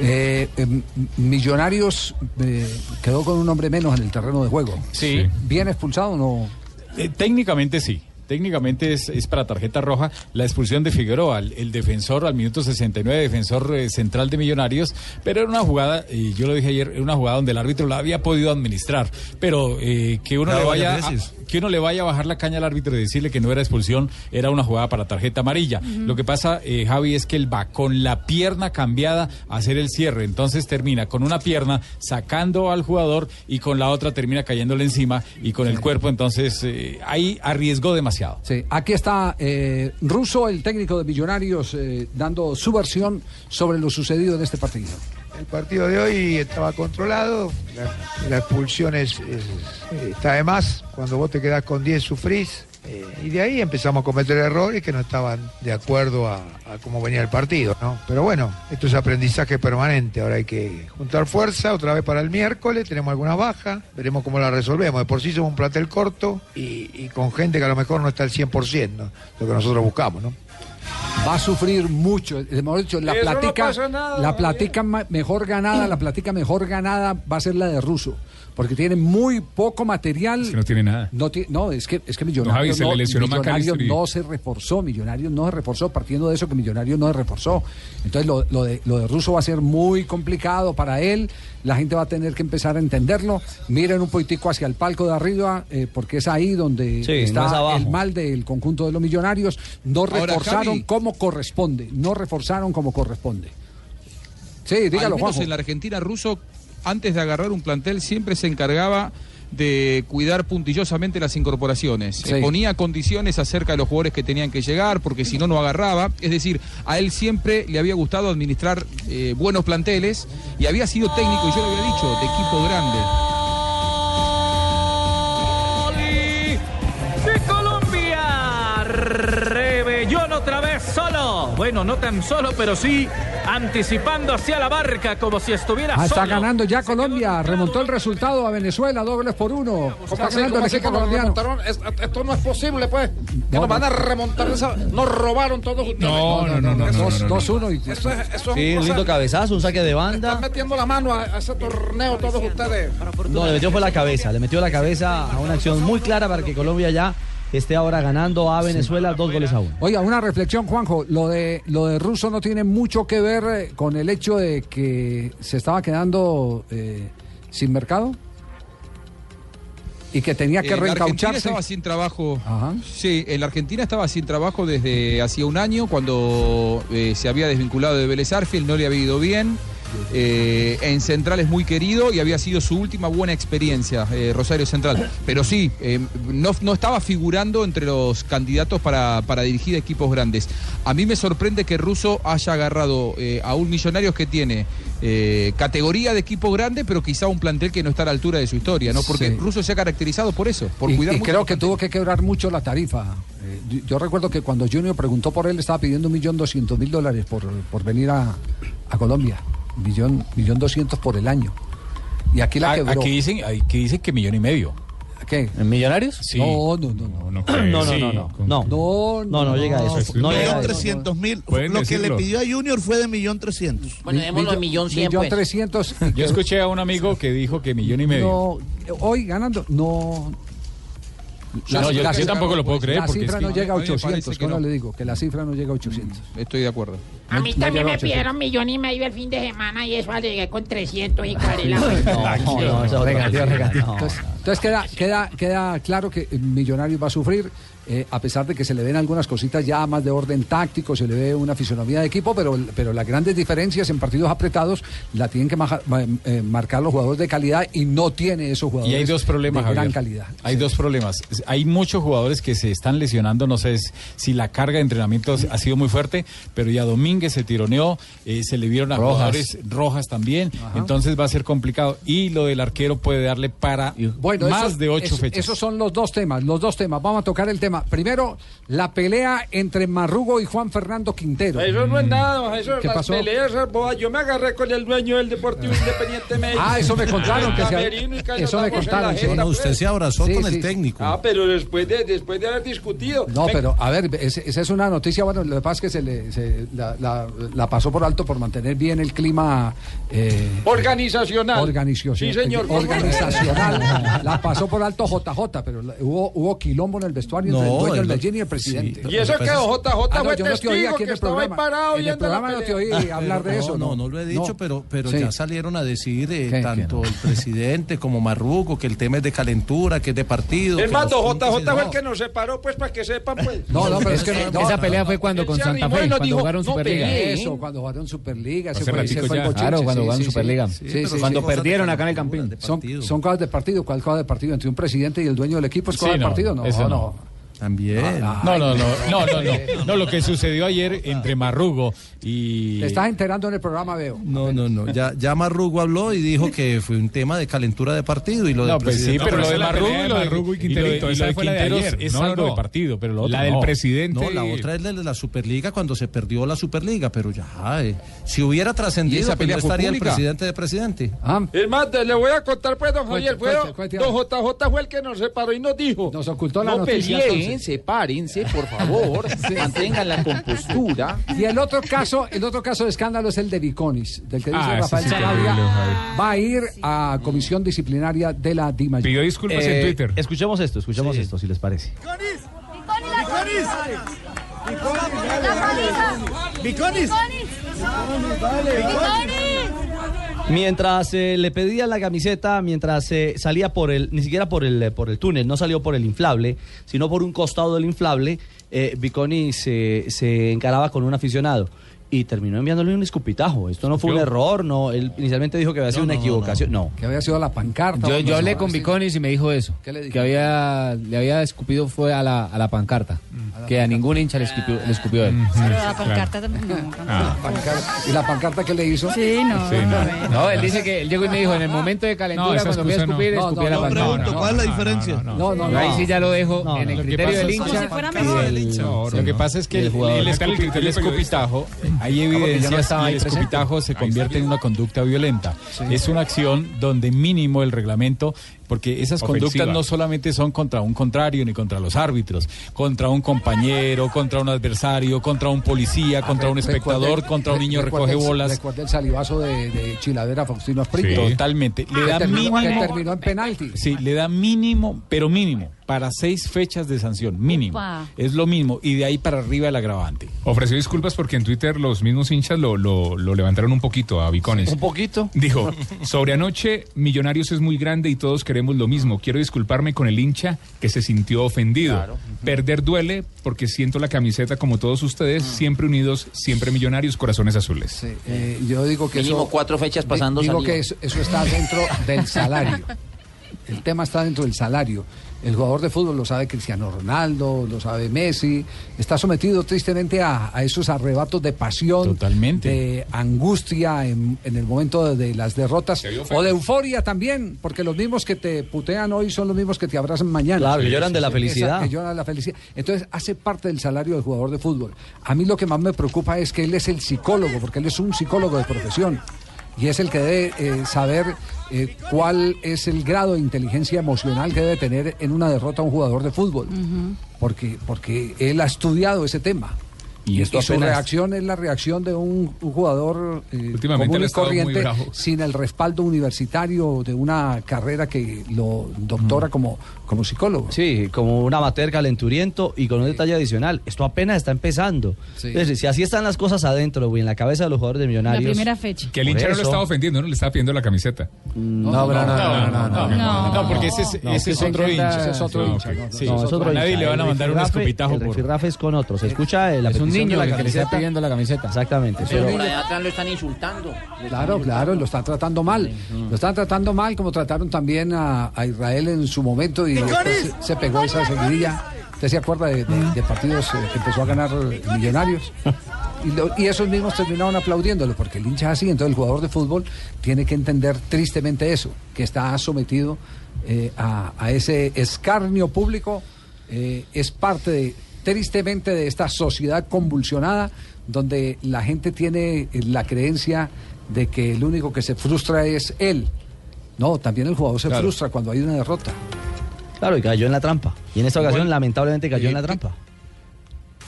Eh, eh, Millonarios eh, quedó con un hombre menos en el terreno de juego. Sí. ¿Bien expulsado o no? Eh, técnicamente sí. Técnicamente es, es para tarjeta roja la expulsión de Figueroa, el, el defensor al minuto 69, defensor eh, central de Millonarios, pero era una jugada, y yo lo dije ayer, era una jugada donde el árbitro la había podido administrar, pero eh, que uno Claro, le vaya a, que uno le vaya a bajar la caña al árbitro y decirle que no era expulsión, era una jugada para tarjeta amarilla. Lo que pasa, eh, Javi, es que él va con la pierna cambiada a hacer el cierre, entonces termina con una pierna sacando al jugador y con la otra termina cayéndole encima y con el cuerpo, entonces eh, ahí arriesgó demasiado. Sí, aquí está eh, Russo, el técnico de Millonarios, eh, dando su versión sobre lo sucedido en este partido. El partido de hoy estaba controlado, la, la expulsión es, es- está de más, cuando vos te quedás con 10 sufrís, Eh, y de ahí empezamos a cometer errores que no estaban de acuerdo a, a cómo venía el partido, ¿no? Pero bueno, esto es aprendizaje permanente. Ahora hay que juntar fuerza otra vez para el miércoles. Tenemos algunas bajas, veremos cómo la resolvemos. De por sí somos un plantel corto y, y con gente que a lo mejor no está al 100%, ¿no? lo que nosotros buscamos, ¿no? Va a sufrir mucho. Hemos dicho, la no platica, nada, la platica mejor ganada, la platica mejor ganada va a ser la de Russo. Porque tiene muy poco material. Es que no tiene nada. No, ti- no, es que, es que No, Millonarios, Javi, se Millonarios no se reforzó, Millonarios no se reforzó, partiendo de eso que Millonarios no se reforzó. Entonces lo, lo de, lo de Russo va a ser muy complicado para él, la gente va a tener que empezar a entenderlo. Miren un poquitico hacia el palco de arriba, eh, porque es ahí donde Sí, no está el mal del conjunto de los Millonarios. No Ahora, reforzaron Javi. como corresponde, no reforzaron como corresponde. Sí, Al dígalo, menos Juanjo. en la Argentina ruso, antes de agarrar un plantel, siempre se encargaba de cuidar puntillosamente las incorporaciones. Sí. Eh, Ponía condiciones acerca de los jugadores que tenían que llegar, porque si no, no agarraba. Es decir, a él siempre le había gustado administrar eh, buenos planteles y había sido técnico, y yo lo había dicho, de equipo grande. de Colombia. Rebellón otra vez solo. Bueno, no tan solo, pero sí anticipando hacia la barca como si estuviera Ah, está solo. ganando ya Colombia, remontó el resultado a Venezuela, dobles por uno. Está así? ganando el ¿Cómo así equipo colombiano. Es- esto no es posible, pues. Que No, nos van a remontar esa... Nos robaron todos ustedes. No, no, no, no, Dos- uno y Eso es, eso es Sí, un lindo cabezazo, un saque de banda. Están metiendo la mano a, a ese torneo todos ustedes. No, le metió fue la cabeza, le metió la cabeza a una acción muy clara para que Colombia ya esté ahora ganando a Venezuela dos goles a uno. Oiga, una reflexión, Juanjo. Lo de lo de Russo no tiene mucho que ver eh, con el hecho de que se estaba quedando eh, sin mercado y que tenía que Eh, la Argentina reencaucharse. estaba sin trabajo. Sí, en la Argentina estaba sin trabajo desde hacía un año, cuando eh, se había desvinculado de Vélez Arfield, no le había ido bien. Eh, en Central es muy querido y había sido su última buena experiencia, eh, Rosario Central. Pero sí, eh, no, no estaba figurando entre los candidatos para, para dirigir equipos grandes. A mí me sorprende que Russo haya agarrado a un millonario que tiene categoría de equipo grande, pero quizá un plantel que no está a la altura de su historia, ¿no? Porque Sí. Russo se ha caracterizado por eso, por y, cuidar y mucho creo que tuvo que quebrar mucho la tarifa. Yo- yo recuerdo que cuando Junior preguntó por él, estaba pidiendo un millón doscientos mil dólares por, por venir a, a Colombia. Millón, millón doscientos por el año. Y aquí la A- quebró. Aquí dicen, aquí dicen que millón y medio. ¿Qué? ¿En millonarios? Sí. No, no, no. No, no, No, no, no, no, no. No, No, no llega a eso. No a Millón trescientos mil. Lo que le pidió a Junior fue de millón trescientos. Bueno, démoslo millón cien, millón pues. trescientos. Yo escuché a un amigo que dijo que millón y medio. No, hoy ganando, no. No, yo- yo tampoco lo puedo creer, La cifra no llega a a mí me 800, parece que ¿cómo no. le digo? Que la cifra no llega a 800. Estoy de acuerdo. A mí también me 800. pidieron millón y medio el fin de semana y eso llegué con 300 y cuarela. No, no. No. Entonces, queda, queda, queda claro que el Millonarios va a sufrir, eh, a pesar de que se le ven algunas cositas ya más de orden táctico, se le ve una fisonomía de equipo, pero, pero las grandes diferencias en partidos apretados la tienen que maja- eh, marcar los jugadores de calidad y no tiene esos jugadores Y hay dos problemas, de gran Javier. calidad. Hay dos problemas. Hay muchos jugadores que se están lesionando, no sé si la carga de entrenamiento ha sido muy fuerte, pero ya Domínguez se tironeó, eh, se le vieron a Rojas. jugadores rojas también, entonces va a ser complicado. Y lo del arquero puede darle para Bueno, más eso- de ocho eso- fechas. Esos son los dos temas, los dos temas. Vamos a tocar el tema. Primero, la pelea entre Marrugo y Juan Fernando Quintero. Eso no es nada, eso es ¿Qué las pasó? peleas. Yo me agarré con el dueño del Deportivo Independiente México. Ah, eso me contaron, que se- eso me contaron, jeta, No, usted pues. se abrazó Sí, con sí. el técnico. Ah, pero después de, después de haber discutido. No, pero a ver, esa es una noticia, bueno, lo que pasa es que se le, se- la, la- la pasó por alto por mantener bien el clima eh, Organizacional. organizacional. Sí, señor. Organizacional. la pasó por alto JJ, pero la- hubo, hubo quilombo en el vestuario No, el dueño del el- Medellín y el presidente. Y eso que JJ Ah, no, fue no testigo en que estaba ahí programa. parado En el la no te pelea. oí hablar de eso. No, no, no lo he dicho, No. pero, pero Sí. ya salieron a decir eh, ¿Qué? tanto el presidente como Marruco que el tema es de calentura, que es de partido. Es más, JJ fue el no. que nos separó, pues, para que sepan, pues. No, no, pero es que no, Esa no, pelea no, fue cuando con Santa Fe, cuando jugaron no Superliga. Eso, cuando jugaron Superliga. Fue, Claro, cuando jugaron. Superliga. Perdieron acá en el Campín. Son, son cosas de partido. ¿Cuál cosa de partido? Entre un presidente y el dueño del equipo es cosa de no, partido. No, no. No. También. No, no, no, no, no, no, no, lo que sucedió ayer entre Marrugo y... Te estás enterando en el programa, veo. No, no, no. Ya, ya Marrugo habló y dijo que fue un tema de calentura de partido y lo No, pues sí, pero lo de Marrugo y lo de Marrugo y y lo de- Quinterito, y lo de fue la de Quinteros ayer. es No, algo no. de partido, pero lo otro La del no. presidente. No, la otra es la de la Superliga cuando se perdió la Superliga, pero ya, eh, si hubiera ¿Y trascendido, esa pues pelea no estaría el presidente de presidente. Es más, te le voy a contar, pues, don Javier. Fue cuente, don, cuente, don JJ fue el que nos separó y nos dijo. Nos ocultó la No noticia. peleen, sepárense, por favor. Mantengan la compostura. Y el otro caso, el otro caso de escándalo es el de Viconis, del que dice Ah, Rafael Sanabria. Va a ir a comisión disciplinaria de la DIMAYOR. Pidió disculpas en Eh, Twitter. Escuchemos esto, escuchemos esto, si les parece. ¡Biconis! Mientras eh, le pedían la camiseta, mientras eh, salía por el, ni siquiera por el, eh, por el túnel, no salió por el inflable, sino por un costado del inflable, eh, Viconi se, se encaraba con un aficionado y terminó enviándole un escupitajo. Esto no fue un error, no. Él inicialmente dijo que había sido una equivocación. No. Que había sido la pancarta. Yo, yo no, hablé no, con sí. Viconis y me dijo eso. ¿Qué le dijo? Que había, le había escupido fue a la, a la pancarta. que a ningún hincha le escupió, le escupió él. Pero la pancarta también. No, Ah. ¿Y la pancarta que le hizo? Sí, no. Sí, no. No, él dice que él llegó y me dijo, en el momento de calentura, No, cuando fui a no. escupir, No, escupí no, a la no, pancarta. Pregunto, ¿cuál es la diferencia? No, no, no. ahí sí ya lo dejo No, en el criterio del hincha. Como si fuera y mejor. del- No, Lo que pasa es que el, Está en criterio el del escupitajo, hay no evidencias estaba y el escupitajo se convierte en una conducta violenta. Es una acción donde mínimo el reglamento, porque esas Ofensiva. conductas no solamente son contra un contrario ni contra los árbitros, contra un compañero, contra un adversario, contra un policía, contra un espectador, contra un niño recuerde recoge el- bolas. Recuerde el salivazo de, de Chiladera Faustino Asprilla. Totalmente. Le Que da mínimo. terminó en penalti. Sí, le da mínimo, pero mínimo, para seis fechas de sanción, mínimo. Es lo mismo, y de ahí para arriba el agravante. Ofreció disculpas porque en Twitter los mismos hinchas lo, lo, lo levantaron un poquito a Vicones. Un poquito. Dijo, sobre anoche, Millonarios es muy grande y todos queremos lo mismo. Quiero disculparme con el hincha que se sintió ofendido. Perder duele porque siento la camiseta como todos ustedes, siempre unidos, siempre Millonarios, corazones azules. Sí, eh, yo digo que Mínimo eso, cuatro fechas pasando Digo que eso, eso está dentro del salario. El tema está dentro del salario. El jugador de fútbol lo sabe Cristiano Ronaldo, lo sabe Messi. Está sometido tristemente a, a esos arrebatos de pasión, Totalmente. de angustia en, en el momento de, de las derrotas o de euforia también, porque los mismos que te putean hoy son los mismos que te abrazan mañana. Claro, que lloran de la Esa- felicidad. que lloran de la felicidad. Entonces hace parte del salario del jugador de fútbol. A mí lo que más me preocupa es que él es el psicólogo, porque él es un psicólogo de profesión. Y es el que debe eh, saber eh, cuál es el grado de inteligencia emocional que debe tener en una derrota un jugador de fútbol. Porque, porque él ha estudiado ese tema. Y Y, esto su apenas- reacción es la reacción de un, un jugador eh, común y corriente sin el respaldo universitario de una carrera que lo doctora como, como psicólogo. Sí, como un amateur calenturiento y con un detalle adicional. Esto apenas está empezando. Sí. Es decir, si así están las cosas adentro, güey, en la cabeza de los jugadores de La Millonarios. primera fecha. Que el hincha no lo estaba ofendiendo, no le estaba pidiendo la camiseta. No, pero no, no, no, no. No. No, porque ese es, No, ese que es se otro hincha. Ese es otro No, hincha, ok. no, Sí, es otro a nadie hincha. le van a mandar un escupitajo El por- rifirrafe es con otro. Se escucha eh, la Es un niño la el que le está pidiendo la camiseta. Exactamente. Pero atrás lo están insultando. Claro, claro, lo están tratando mal. Lo están tratando mal como trataron también a, a Israel en su momento y se, se pegó esa seguidilla. ¿Usted se acuerda de, de- de partidos eh, que empezó a ganar eh, millonarios? Y, lo- y esos mismos terminaron aplaudiéndolo porque el hincha es así. Entonces el jugador de fútbol tiene que entender tristemente eso, que está sometido eh, a, a ese escarnio público. eh, es parte de, tristemente de esta sociedad convulsionada donde la gente tiene la creencia de que el único que se frustra es él. No, también el jugador se Claro. frustra cuando hay una derrota. Claro, y cayó en la trampa. Y en esta ocasión, lamentablemente, cayó eh, en la que- trampa.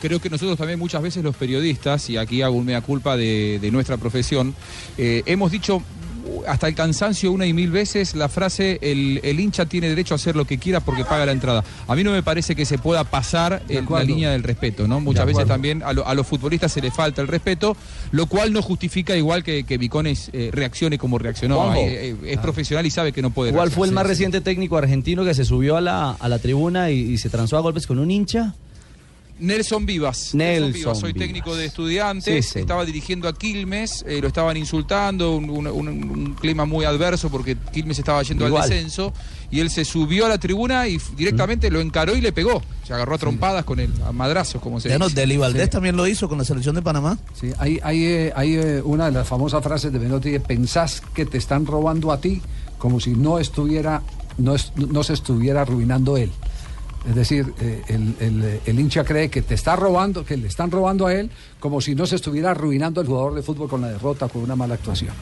Creo que nosotros también muchas veces los periodistas, y aquí hago un mea culpa de, de nuestra profesión, eh, hemos dicho hasta el cansancio una y mil veces la frase el, el hincha tiene derecho a hacer lo que quiera porque paga la entrada. A mí no me parece que se pueda pasar el- la línea del respeto, ¿no? Muchas veces también a, lo- a los futbolistas se les falta el respeto, lo cual no justifica igual que, que Vicones eh, reaccione como reaccionó. Eh, es profesional y sabe que no puede ¿Cuál fue el más reciente técnico argentino que se subió a la, a la tribuna y, y se transó a golpes con un hincha? Nelson Vivas. Nelson Soy Vivas. técnico de estudiantes. Sí, sí. Estaba dirigiendo a Quilmes. eh, lo estaban insultando. Un, un- un- un clima muy adverso porque Quilmes estaba yendo Igual. al descenso. Y él se subió a la tribuna y directamente lo encaró y le pegó. Se agarró a trompadas con él, a madrazos, como se Ya no, dice. Deli Valdés Sí. también lo hizo con la selección de Panamá. Sí, hay, hay, eh, hay eh, una de las famosas frases de Menotti de pensás que te están robando a ti como si no estuviera, no, es- no se estuviera arruinando él. Es decir, eh, el, el- el hincha cree que te está robando, que le están robando a él, como si no se estuviera arruinando el jugador de fútbol con la derrota, con una mala actuación.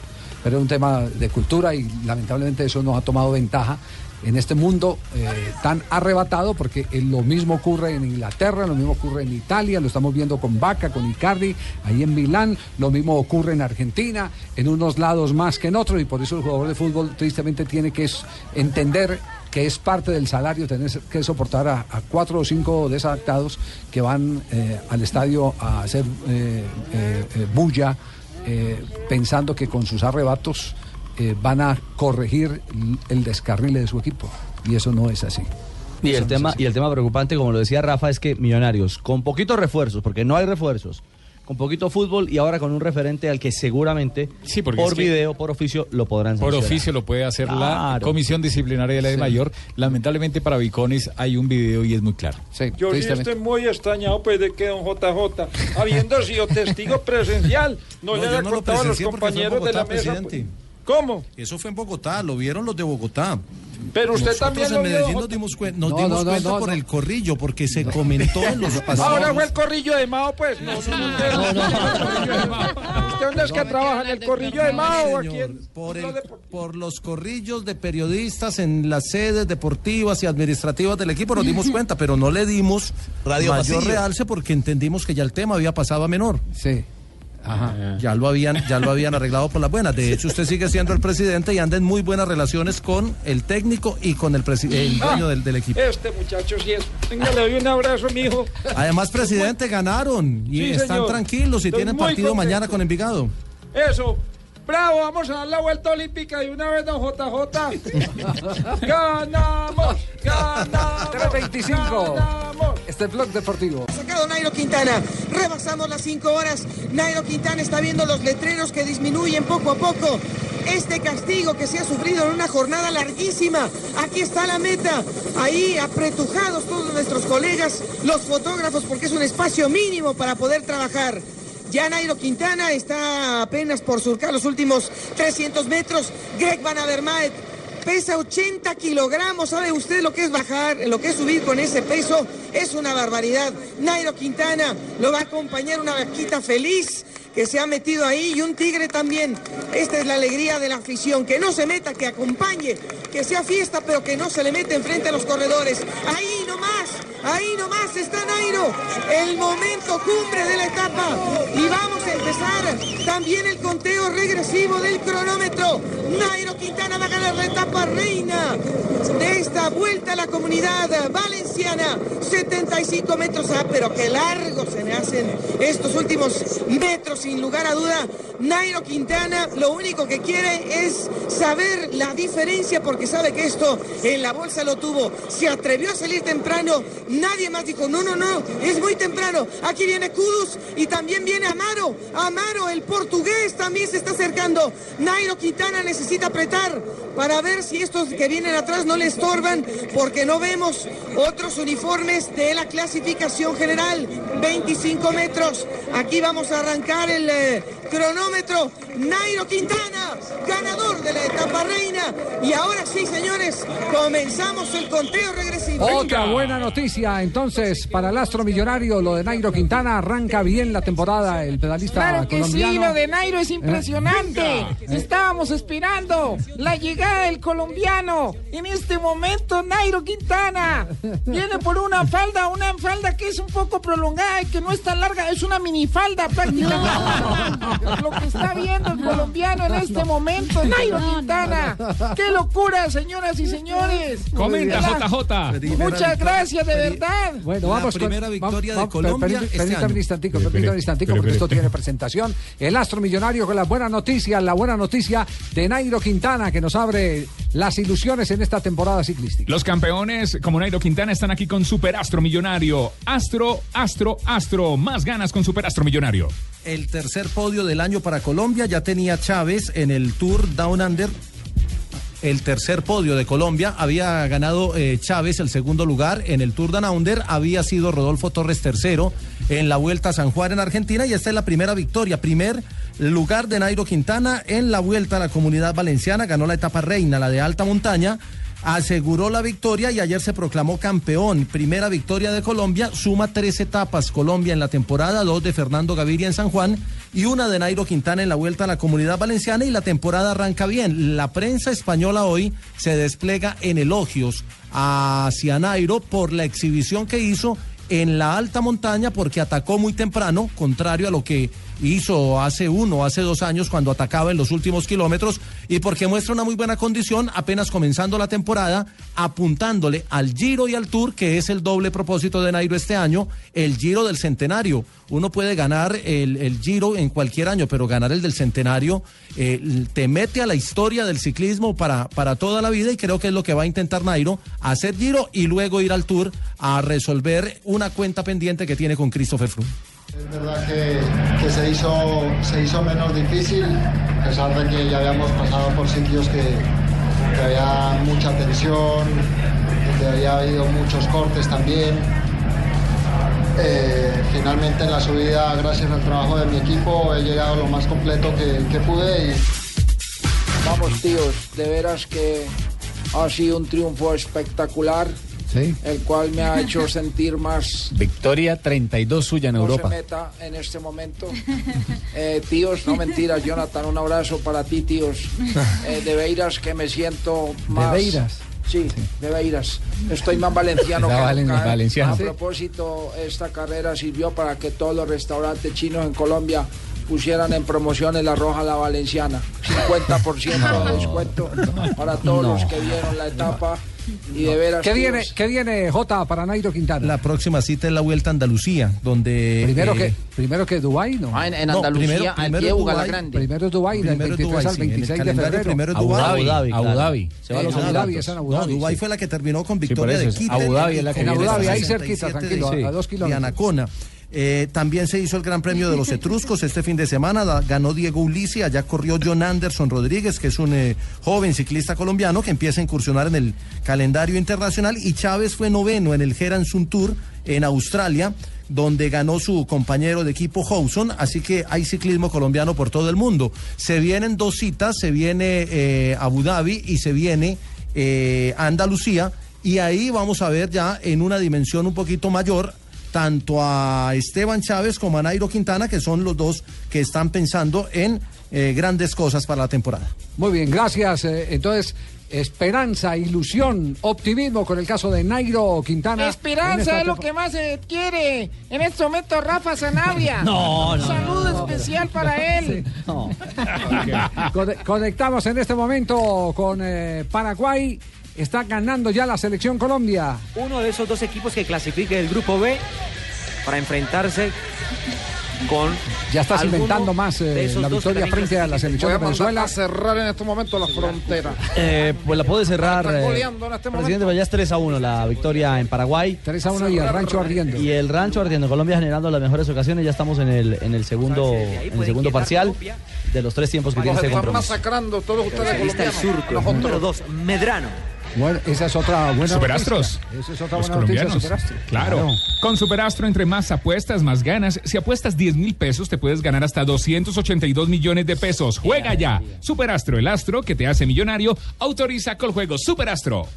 Pero es un tema de cultura y lamentablemente eso nos ha tomado ventaja en este mundo eh, tan arrebatado, porque eh, lo mismo ocurre en Inglaterra, lo mismo ocurre en Italia, lo estamos viendo con Vaca, con Icardi, ahí en Milán, lo mismo ocurre en Argentina, en unos lados más que en otros, y por eso el jugador de fútbol tristemente tiene que entender que es parte del salario tener que soportar a, a cuatro o cinco desadaptados que van eh, al estadio a hacer eh, eh, bulla, pensando que con sus arrebatos van a corregir el descarrile de su equipo. Y eso no es así. Y el, tema, es así. y el tema preocupante, como lo decía Rafa, es que Millonarios, con poquitos refuerzos, porque no hay refuerzos, con poquito fútbol y ahora con un referente al que seguramente porque por es que- video, por oficio, lo podrán Por sancionar. oficio lo puede hacer la. Comisión Disciplinaria de la de Sí. Mayor. Lamentablemente para Bicones hay un video y es muy claro. Yo sí estoy muy extrañado pues de que don JJ, habiendo sido testigo presencial, no, No, le haya no lo contado a los compañeros de la mesa. pues. ¿Cómo? Eso fue en Bogotá, lo vieron los de Bogotá. Pero usted Nosotros también en lo vio, Medellín J- nos dimos, cuen- nos No, dimos no, no, cuenta no, por no. el corrillo, porque se comentó en los pasillos. Ahora fue el corrillo de Mao, pues. No, no, no, ¿Usted dónde es que trabaja? ¿En el corrillo de Mao o aquí en- por, el- por los corrillos de periodistas en las sedes deportivas y administrativas del equipo nos dimos cuenta, pero no le dimos Radio mayor pasillo. realce porque entendimos que ya el tema había pasado a menor. Sí. Ajá. Ya lo habían, ya lo habían arreglado por las buenas. De hecho, usted sigue siendo el presidente y anda en muy buenas relaciones con el técnico y con el, el dueño del, del equipo. Este muchacho sí es. Venga, le doy un abrazo, mijo. Además, presidente, ganaron y Sí, están señor. tranquilos y Estoy tienen partido contento. mañana con Envigado. Eso. Bravo, vamos a dar la vuelta olímpica de una vez, don JJ. ¡Ganamos! ¡Ganamos! 325. Este es Blog Deportivo. Sacado Nairo Quintana, rebasamos las 5 horas. Nairo Quintana está viendo los letreros que disminuyen poco a poco. Este castigo que se ha sufrido en una jornada larguísima. Aquí está la meta. Ahí apretujados todos nuestros colegas, los fotógrafos, porque es un espacio mínimo para poder trabajar. Ya Nairo Quintana está apenas por surcar los últimos 300 metros. Greg Van Avermaet pesa 80 kilogramos. ¿Sabe usted lo que es bajar, lo que es subir con ese peso? Es una barbaridad. Nairo Quintana lo va a acompañar una vaquita feliz que se ha metido ahí y un tigre también. Esta es la alegría de la afición. Que no se meta, que acompañe, que sea fiesta, pero que no se le mete enfrente a los corredores. Ahí nomás, ahí nomás está Nairo. El momento cumbre de la etapa. Y vamos a empezar también el conteo regresivo del cronómetro. Nairo Quintana va a ganar la etapa reina de esta vuelta a la comunidad valenciana. 75 metros. Ah, pero qué largo se me hacen estos últimos metros, sin lugar a duda. Nairo Quintana lo único que quiere es saber la diferencia porque sabe que esto en la bolsa lo tuvo. Se atrevió a salir temprano. Nadie más dijo, no, no, no, es muy temprano. Aquí viene Kudus y también viene Amaro. Amaro, el portugués, también se está acercando. Nairo Quintana necesita apretar para ver si estos que vienen atrás no le estorban porque no vemos otros uniformes de la clasificación general. 25 metros. Aquí vamos a arrancar el eh, cronómetro. Nairo Quintana, ganador de la etapa reina. Y ahora sí, señores, comenzamos el conteo regresivo. Otra buena noticia, entonces, para el astro millonario, lo de Nairo Quintana arranca bien la temporada, el pedalista Claro que colombiano. sí, lo de Nairo es impresionante. Estábamos esperando la llegada del colombiano. En este momento, Nairo Quintana viene por una falda, una falda que es un poco prolongada y que no es tan larga, es una minifalda prácticamente. Lo que está viendo el colombiano en este momento. Nairo Quintana. ¡Qué locura, señoras y señores! Comenta. JJ. Muchas gracias, de verdad. Bueno, La vamos primera con, victoria de Colombia permí- este Permítame año. un instantico, permítame un instantico, porque esto espere. tiene presentación. El astro millonario con la buena noticia, la buena noticia de Nairo Quintana, que nos abre las ilusiones en esta temporada ciclística. Los campeones como Nairo Quintana están aquí con Superastro Millonario. Astro, Astro, Astro. Más ganas con Superastro Millonario. El tercer podio del año para Colombia ya tenía Chávez en el Tour Down Under. El tercer podio de Colombia. Había ganado eh, Chávez el segundo lugar en el Tour Down Under, había sido Rodolfo Torres tercero en la Vuelta a San Juan en Argentina. Y esta es la primera victoria, primer lugar de Nairo Quintana en la Vuelta a la Comunidad Valenciana, ganó la etapa reina, la de alta montaña aseguró la victoria y ayer se proclamó campeón. Primera victoria de Colombia, suma tres etapas Colombia en la temporada, dos de Fernando Gaviria en San Juan y una de Nairo Quintana en la vuelta a la comunidad valenciana y la temporada arranca bien. La prensa española hoy se despliega en elogios hacia Nairo por la exhibición que hizo en la alta montaña porque atacó muy temprano, contrario a lo que hizo hace uno, hace dos años cuando atacaba en los últimos kilómetros y porque muestra una muy buena condición apenas comenzando la temporada, apuntándole al Giro y al Tour, que es el doble propósito de Nairo este año, el Giro del Centenario. Uno puede ganar el, el Giro en cualquier año, pero ganar el del Centenario eh, te mete a la historia del ciclismo para, para toda la vida y creo que es lo que va a intentar Nairo, hacer Giro y luego ir al Tour a resolver una cuenta pendiente que tiene con Christopher Froome. Es verdad que, que se, hizo, se hizo menos difícil, a pesar de que ya habíamos pasado por sitios que, que había mucha tensión, donde había habido muchos cortes también. Eh, finalmente en la subida, gracias al trabajo de mi equipo, he llegado lo más completo que, que pude Vamos, tíos, de veras que ha sido un triunfo espectacular, Sí. el cual me ha hecho sentir más Victoria 32 suya en no Europa. se meta en este momento. Eh, tíos, no mentiras, Jonathan, un abrazo para ti, tíos. Eh, de Beiras que me siento más... Beiras? Sí, de Beiras. Estoy más valenciano que valen- nunca, ¿eh? valenciano. A propósito, esta carrera sirvió para que todos los restaurantes chinos en Colombia pusieran en promoción en la roja la valenciana. 50% de descuento para todos No. los que vieron la etapa. Y de veras, ¿Qué viene, ¿Qué viene, J, para Nairo Quintana? La próxima cita es la Vuelta a Andalucía, donde... Primero eh, que, primero que Dubái, ¿no? Ah, en, en No, Andalucía, primero- al primero de Dubái, Bugalagrande. Primero es Dubái, del Primero es 23 Dubái, al sí, en el 26 de calendario febrero. primero es Abu Dubái. Dhabi, Abu Dhabi. Se va los Abu Dhabi, es en Abu No, Dhabi, Dubái sí. fue la que terminó con victoria eso de. Kittel. Abu Dhabi es la que En Abu. Dhabi, ahí 67 cerquita, tranquilo, de- a dos de kilómetros. Anacona. Eh, también se hizo el Gran Premio de los Etruscos este fin de semana. ganó Diego Ulisi. Allá corrió John Anderson Rodríguez, que es un eh, joven ciclista colombiano que empieza a incursionar en el calendario internacional. Y Chávez fue noveno en el Heran Sun Tour en Australia, donde ganó su compañero de equipo Houson. Así que hay ciclismo colombiano por todo el mundo. Se vienen dos citas: se viene eh, Abu Dhabi y se viene Andalucía. Y ahí vamos a ver ya en una dimensión un poquito mayor tanto a Esteban Chávez como a Nairo Quintana, que son los dos que están pensando en eh, grandes cosas para la temporada. Muy bien, gracias. Eh, Entonces, esperanza, ilusión, optimismo con el caso de Nairo Quintana. Esperanza es lo que más se quiere. En este momento, Rafa Sanabria. No, Un no, saludo no, no. especial para él. Conectamos Conectamos en este momento con eh, Paraguay. Está ganando ya la selección Colombia. uno de esos dos equipos que clasifique el grupo B para enfrentarse con Ya está cimentando más eh, la victoria frente a la selección de Venezuela. cerrar en este momento la frontera. Eh, pues la puede cerrar. Eh, este presidente, ya es 3 a 1 la victoria en Paraguay. 3 a 1 y el rancho ardiendo. Y el rancho ardiendo. Colombia generando las mejores ocasiones. Ya estamos en el, en el segundo, en el segundo parcial de los tres tiempos que tiene este compromiso. masacrando todos ustedes colombianos. surco, número dos, Medrano. Bueno, esa es otra buena Superastros. noticia. Esa es otra Los buena noticia, colombianos. Superastro. Claro. Con Superastro, entre más apuestas, más ganas. Si apuestas 10 mil pesos, te puedes ganar hasta 282 millones de pesos. Juega ya. Superastro, el astro que te hace millonario, autoriza Coljuegos Superastro.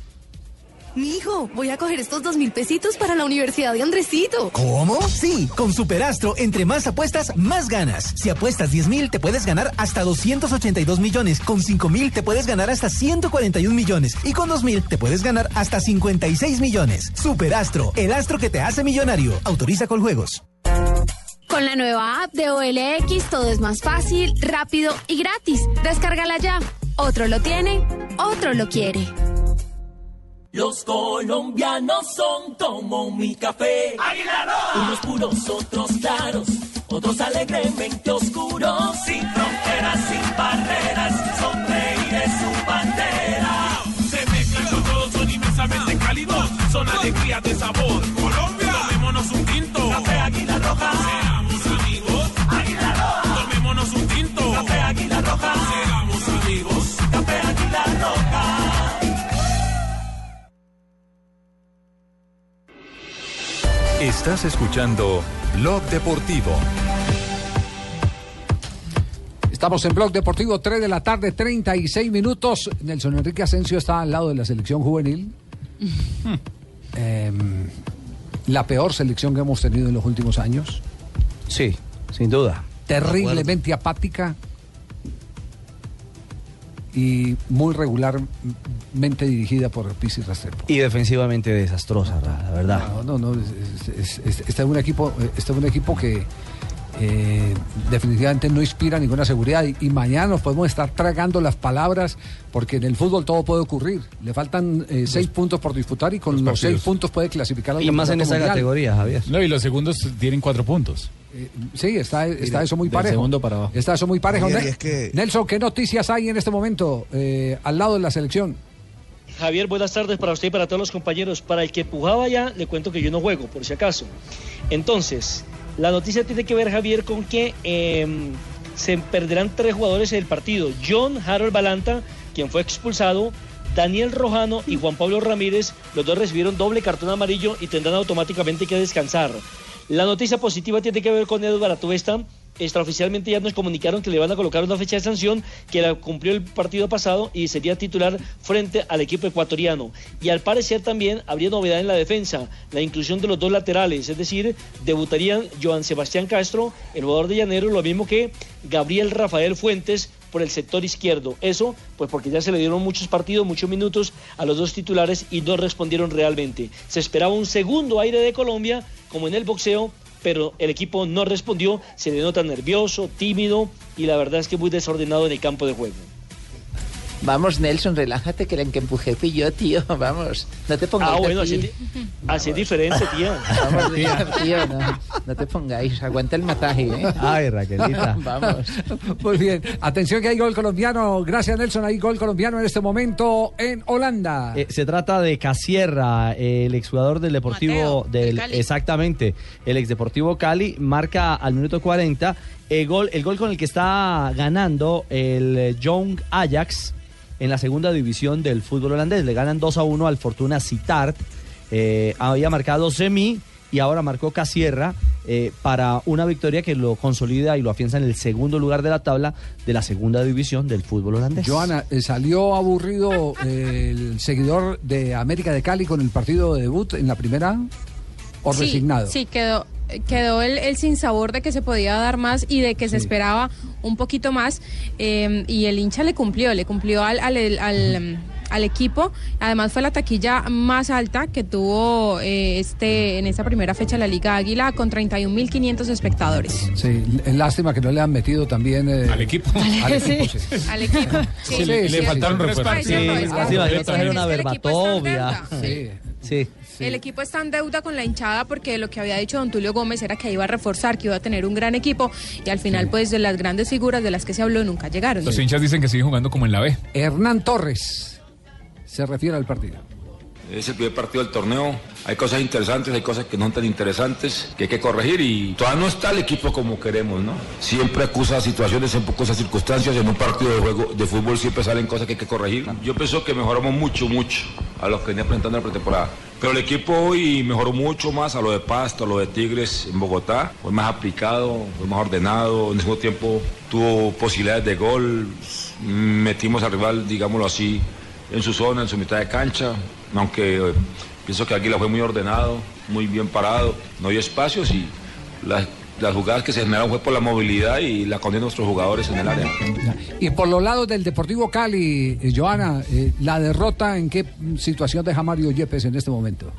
Mijo, voy a coger estos dos mil pesitos para la universidad de Andresito. ¿Cómo? Sí, con Superastro, entre más apuestas, más ganas. Si apuestas 10 mil, te puedes ganar hasta 282 millones. Con 5 mil, te puedes ganar hasta 141 millones. Y con 2 mil, te puedes ganar hasta 56 millones. Superastro, el astro que te hace millonario. Autoriza con juegos. Con la nueva app de OLX todo es más fácil, rápido y gratis. Descárgala ya. Otro lo tiene, otro lo quiere. Los colombianos son como mi café. Unos puros, otros claros, otros alegremente oscuros. Sin fronteras, sin barreras, son reyes su bandera. Se mezclan con todos, son inmensamente cálidos, son alegría de sabor. Colombia, tomémonos un tinto. Café Águila Roja. Seamos amigos. Águila Roja. Tomémonos un tinto. Café Águila Roja. Estás escuchando Blog Deportivo. Estamos en Blog Deportivo, 3 de la tarde, 36 minutos. Nelson Enrique Asensio está al lado de la selección juvenil. Em, la peor selección que hemos tenido en los últimos años. Sí, sin duda. Terriblemente apática y muy regularmente dirigida por Pizzi Restrepo. Y defensivamente desastrosa, la verdad. No, no, no. es- es- es- está en un equipo, está en un equipo que eh, definitivamente no inspira ninguna seguridad y, y mañana nos podemos estar tragando las palabras porque en el fútbol todo puede ocurrir. Le faltan eh, seis puntos por disputar y con los, seis puntos puede clasificar al Y más en esa mundial. categoría, Javier. No, y los segundos tienen cuatro puntos. Eh, sí, está, está Mira, eso muy del parejo. segundo para abajo. Está eso muy parejo. Javier, Ne- y es que- Nelson, ¿qué noticias hay en este momento eh, al lado de la selección? Javier, buenas tardes para usted y para todos los compañeros. Para el que pujaba ya, le cuento que yo no juego, por si acaso. Entonces, la noticia tiene que ver, Javier, con que eh, se perderán tres jugadores en el partido. John Harold Balanta, quien fue expulsado, Daniel Rojano y Juan Pablo Ramírez, los dos recibieron doble cartón amarillo y tendrán automáticamente que descansar. La noticia positiva tiene que ver con Edward Atuesta. Extraoficialmente ya nos comunicaron que le van a colocar una fecha de sanción que la cumplió el partido pasado y sería titular frente al equipo ecuatoriano. Y al parecer también habría novedad en la defensa, la inclusión de los dos laterales, es decir, debutarían Joan Sebastián Castro, el jugador de Llanero, lo mismo que Gabriel Rafael Fuentes por el sector izquierdo. Eso, pues porque ya se le dieron muchos partidos, muchos minutos a los dos titulares y no respondieron realmente. Se esperaba un segundo aire de Colombia, como en el boxeo, pero el equipo no respondió, se le nota nervioso, tímido y la verdad es que muy desordenado en el campo de juego. Vamos, Nelson, relájate que la que empujé fui yo, tío. Vamos, no te pongáis Ah, bueno, así. así, es diferente, tía. Vamos, tío, no, no te pongáis. Aguanta el mataje, ¿eh? Ay, Raquelita. Vamos. Muy bien. Atención que hay gol colombiano. Gracias, Nelson. Hay gol colombiano en este momento en Holanda. Eh, se trata de Casierra, el exjugador del Deportivo Mateo, del Cali. exactamente, el ex Deportivo Cali marca al minuto 40 el gol, el gol con el que está ganando el eh, Young Ajax en la segunda división del fútbol holandés. Le ganan 2 a 1 al Fortuna Sittard. Eh, había marcado Semi y ahora marcó Casierra eh, para una victoria que lo consolida y lo afianza en el segundo lugar de la tabla de la segunda división del fútbol holandés. Joana, eh, ¿salió aburrido el seguidor de América de Cali con el partido de debut en la primera? ¿O Sí, resignado? Sí, quedó, quedó el, el sinsabor de que se podía dar más y de que se esperaba un poquito más. eh, y el hincha le cumplió, le cumplió al, al, al, al equipo. Además fue la taquilla más alta que tuvo eh, este en esta primera fecha la Liga Águila con 31.500 espectadores. Sí, es lástima que no le han metido también... eh, al equipo. Al equipo, Sí. sí. Al equipo. Sí, le- le faltaron refuerzos. Ay, Sí, sí, que- traer una que el equipo está en verbatovia. deuda. Sí. El equipo está en deuda con la hinchada porque lo que había dicho don Tulio Gómez era que iba a reforzar, que iba a tener un gran equipo y al final pues de las grandes figuras de las que se habló nunca llegaron. Los hinchas dicen que siguen jugando como en la B. Hernán Torres se refiere al partido. Es el primer partido del torneo. Hay cosas interesantes, hay cosas que no son tan interesantes, que hay que corregir y todavía no está el equipo como queremos, ¿no? Siempre acusa situaciones, siempre acusa circunstancias. En un partido de juego de fútbol siempre salen cosas que hay que corregir. Yo pienso que mejoramos mucho, mucho a los que venía presentando en la pretemporada. Pero el equipo hoy mejoró mucho más a lo de Pasto, a lo de Tigres en Bogotá. Fue más aplicado, fue más ordenado. En el mismo tiempo tuvo posibilidades de gol. Metimos al rival, digámoslo así, en su zona, en su mitad de cancha. Aunque eh, pienso que Águila fue muy ordenado, muy bien parado. No hay espacios y las, las jugadas que se generaron fue por la movilidad y la condición de nuestros jugadores en el área. Y por los lados del Deportivo Cali, eh, Joana, eh, la derrota, ¿en qué situación deja Mario Yepes en este momento?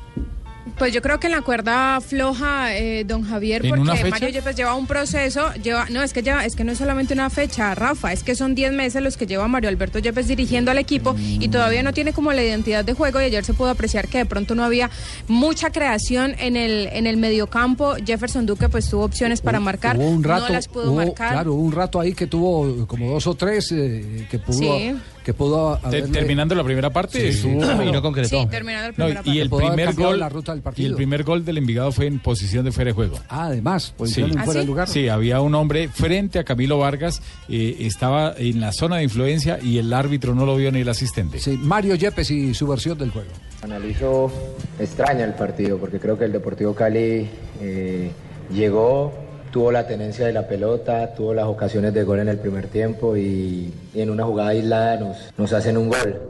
Pues yo creo que en la cuerda floja, eh, don Javier, ¿En porque? Mario Yepes lleva un proceso, lleva, no es que lleva, es que no es solamente una fecha, Rafa, es que son 10 meses los que lleva Mario Alberto Yepes dirigiendo al equipo y todavía no tiene como la identidad de juego y ayer se pudo apreciar que de pronto no había mucha creación en el en el mediocampo. Jefferson Duque pues tuvo opciones para marcar, Hubo un rato, no las pudo hubo- marcar. claro, hubo un rato ahí que tuvo como dos o tres eh, que pudo, Sí. Que pudo haberle- terminando la primera parte, Sí, estuvo- claro. y no concretó. Sí, terminando la No, primera y el primer gol la ruta del y el primer gol del Envigado fue en posición de fuera de juego. Ah, además, Sí. posición en fuera de lugar. Sí, había un hombre frente a Camilo Vargas, eh, estaba en la zona de influencia y el árbitro no lo vio ni el asistente. Sí, Mario Yepes y su versión del juego. Analizo extraña el partido porque creo que el Deportivo Cali eh, llegó, tuvo la tenencia de la pelota, tuvo las ocasiones de gol en el primer tiempo y, y en una jugada aislada nos, nos hacen un gol.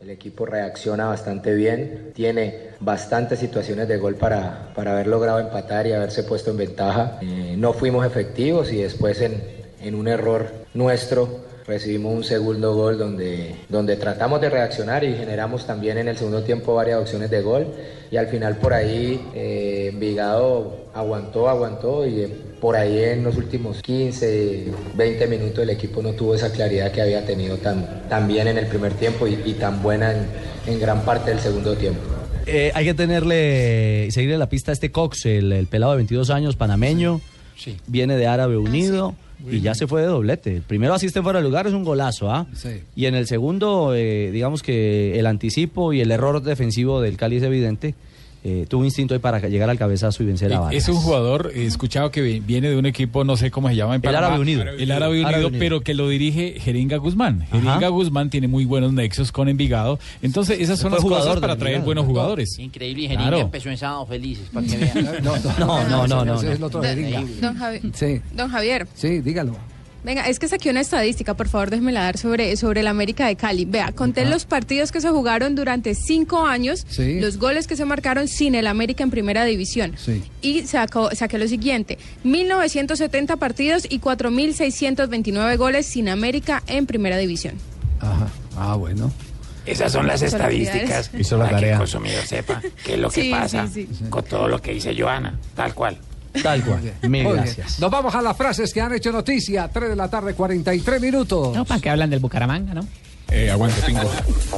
El equipo reacciona bastante bien, tiene bastantes situaciones de gol para, para haber logrado empatar y haberse puesto en ventaja. Eh, no fuimos efectivos y después en, en un error nuestro recibimos un segundo gol donde, donde tratamos de reaccionar y generamos también en el segundo tiempo varias opciones de gol y al final por ahí eh, Envigado aguantó, aguantó y por ahí en los últimos 15, 20 minutos el equipo no tuvo esa claridad que había tenido tan, tan bien en el primer tiempo y, y tan buena en, en gran parte del segundo tiempo. Eh, hay que tenerle, seguirle la pista a este Cox, el, el pelado de 22 años, panameño. Viene de Árabe Unido y ya se fue de doblete. El primero asiste fuera de lugar, es un golazo, ¿ah? Y en el segundo, eh, digamos que el anticipo y el error defensivo del Cali es evidente. Eh, tuvo instinto ahí para llegar al cabezazo y vencer a Vargas. Es un jugador, he escuchado que vi- viene de un equipo, no sé cómo se llama en El Panamá. Árabe Unido. El Árabe Unido, Árabe Unido. pero que lo dirige Jeringa Guzmán. Jeringa Guzmán tiene muy buenos nexos con Envigado. Entonces, esas son las cosas para traer Envigado. buenos jugadores. Increíble, y Jeringa Claro. empezó en Sábado Felices, para que vean. No, no, no, no, es el otro Jeringa. Don, Javi- Sí, don Javier, sí, dígalo. Venga, es que saqué una estadística, por favor, déjeme la dar sobre, sobre el América de Cali. Vea, conté los partidos que se jugaron durante cinco años, Sí. los goles que se marcaron sin el América en primera división. Sí. Y sacó, saqué lo siguiente, 1970 partidos y 4.629 goles sin América en primera división. Ajá. Ah, bueno. Esas son las estadísticas Hizo la que tarea. el consumidor sepa qué es lo que Sí, pasa sí, sí. con todo lo que dice Joana, tal cual. Tal cual. Mil Muy bien. gracias. Nos vamos a las frases que han hecho noticia. 3 de la tarde, 43 minutos. No, para que hablan del Bucaramanga, ¿no? Eh, aguante, pingo.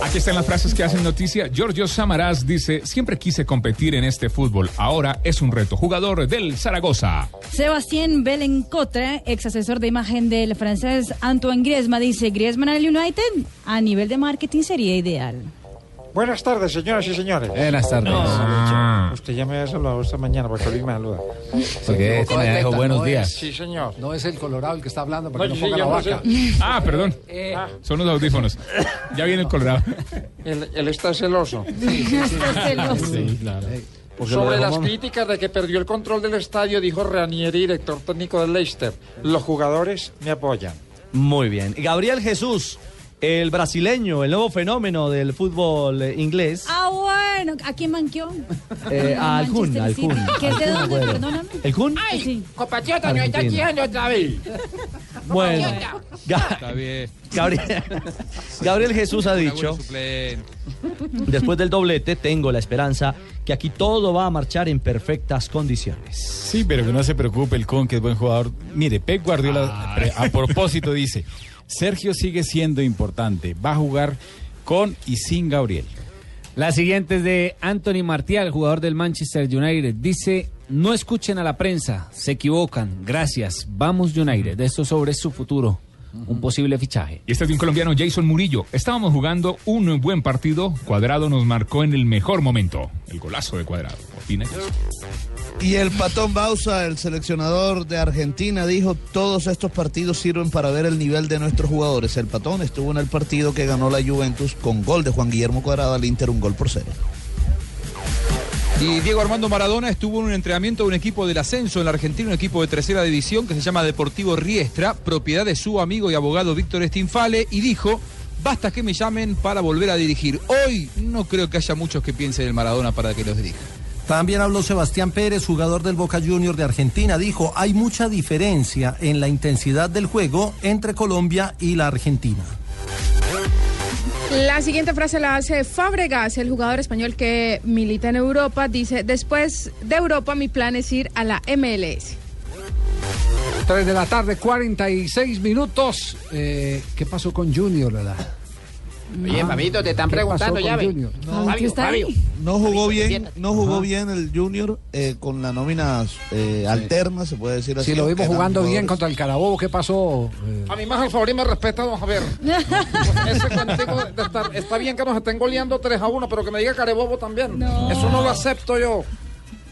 Aquí están las frases que hacen noticia. Giorgio Samaras dice, siempre quise competir en este fútbol, ahora es un reto. Jugador del Zaragoza. Sebastián Belencotre, ex asesor de imagen del francés Antoine Griezmann, dice, Griezmann al United a nivel de marketing sería ideal. Buenas tardes, señoras y señores. Buenas tardes. No, usted ya me había saludado esta mañana porque Luis me saluda. Porque este me dijo buenos no días. es- Sí, señor. No es el Colorado el que está hablando, porque No, no, sí, ponga la no sé. vaca. Ah, perdón. Son los audífonos. Ya viene el Colorado. Él, él está celoso. Sí, claro. Porque lo Sobre las críticas de que perdió el control del estadio, dijo Ranieri, director técnico del Leicester. Los jugadores me apoyan. Muy bien. Gabriel Jesús, el brasileño, el nuevo fenómeno del fútbol eh, inglés. Ah, bueno, ¿a quién manqueó? Eh, al Kun, al. Kun. ¿Que es de Kun dónde? Agüero. Perdóname. ¿El Kun? Sí. Compatriota, nos está tirando otra vez. Bueno, Está bien. Gabriel, Gabriel Jesús ha dicho, después del doblete, tengo la esperanza que aquí todo va a marchar en perfectas condiciones. Sí, pero que no se preocupe el Con, que es buen jugador. Mire, Pep Guardiola, pre- a propósito, dice, Sergio sigue siendo importante, va a jugar con y sin Gabriel. La siguiente es de Anthony Martial, jugador del Manchester United. Dice, no escuchen a la prensa, se equivocan. Gracias, vamos United. Esto sobre su futuro, un posible fichaje. Y este es de un colombiano, Jason Murillo. Estábamos jugando un buen partido. Cuadrado nos marcó en el mejor momento. El golazo de Cuadrado. Opina. Y el Patón Bausa, el seleccionador de Argentina, dijo, todos estos partidos sirven para ver el nivel de nuestros jugadores. El Patón estuvo en el partido que ganó la Juventus con gol de Juan Guillermo Cuadrado al Inter, un gol por cero. Y Diego Armando Maradona estuvo en un entrenamiento de un equipo del ascenso en la Argentina, un equipo de tercera división que se llama Deportivo Riestra, propiedad de su amigo y abogado Víctor Stinfale, y dijo, basta que me llamen para volver a dirigir. Hoy no creo que haya muchos que piensen en Maradona para que los dirija. También habló Sebastián Pérez, jugador del Boca Junior de Argentina. Dijo, hay mucha diferencia en la intensidad del juego entre Colombia y la Argentina. La siguiente frase la hace Fabregas, el jugador español que milita en Europa. Dice, después de Europa mi plan es ir a la MLS. 3 de la tarde, 46 minutos. Eh, ¿Qué pasó con Junior, verdad? Oye, papito, te están ¿Qué preguntando ya, ve. No, Fabio, Fabio. No jugó bien, no jugó Ajá. bien el Junior eh, con la nómina eh, alterna, se puede decir así. Si lo vimos jugando bien jugadores- contra el Carabobo, ¿qué pasó? Eh, A mí más al favor y me respeta, don Javier. Ese estar- está bien que nos estén goleando 3 a 1, pero que me diga carebobo también. Eso no lo acepto yo.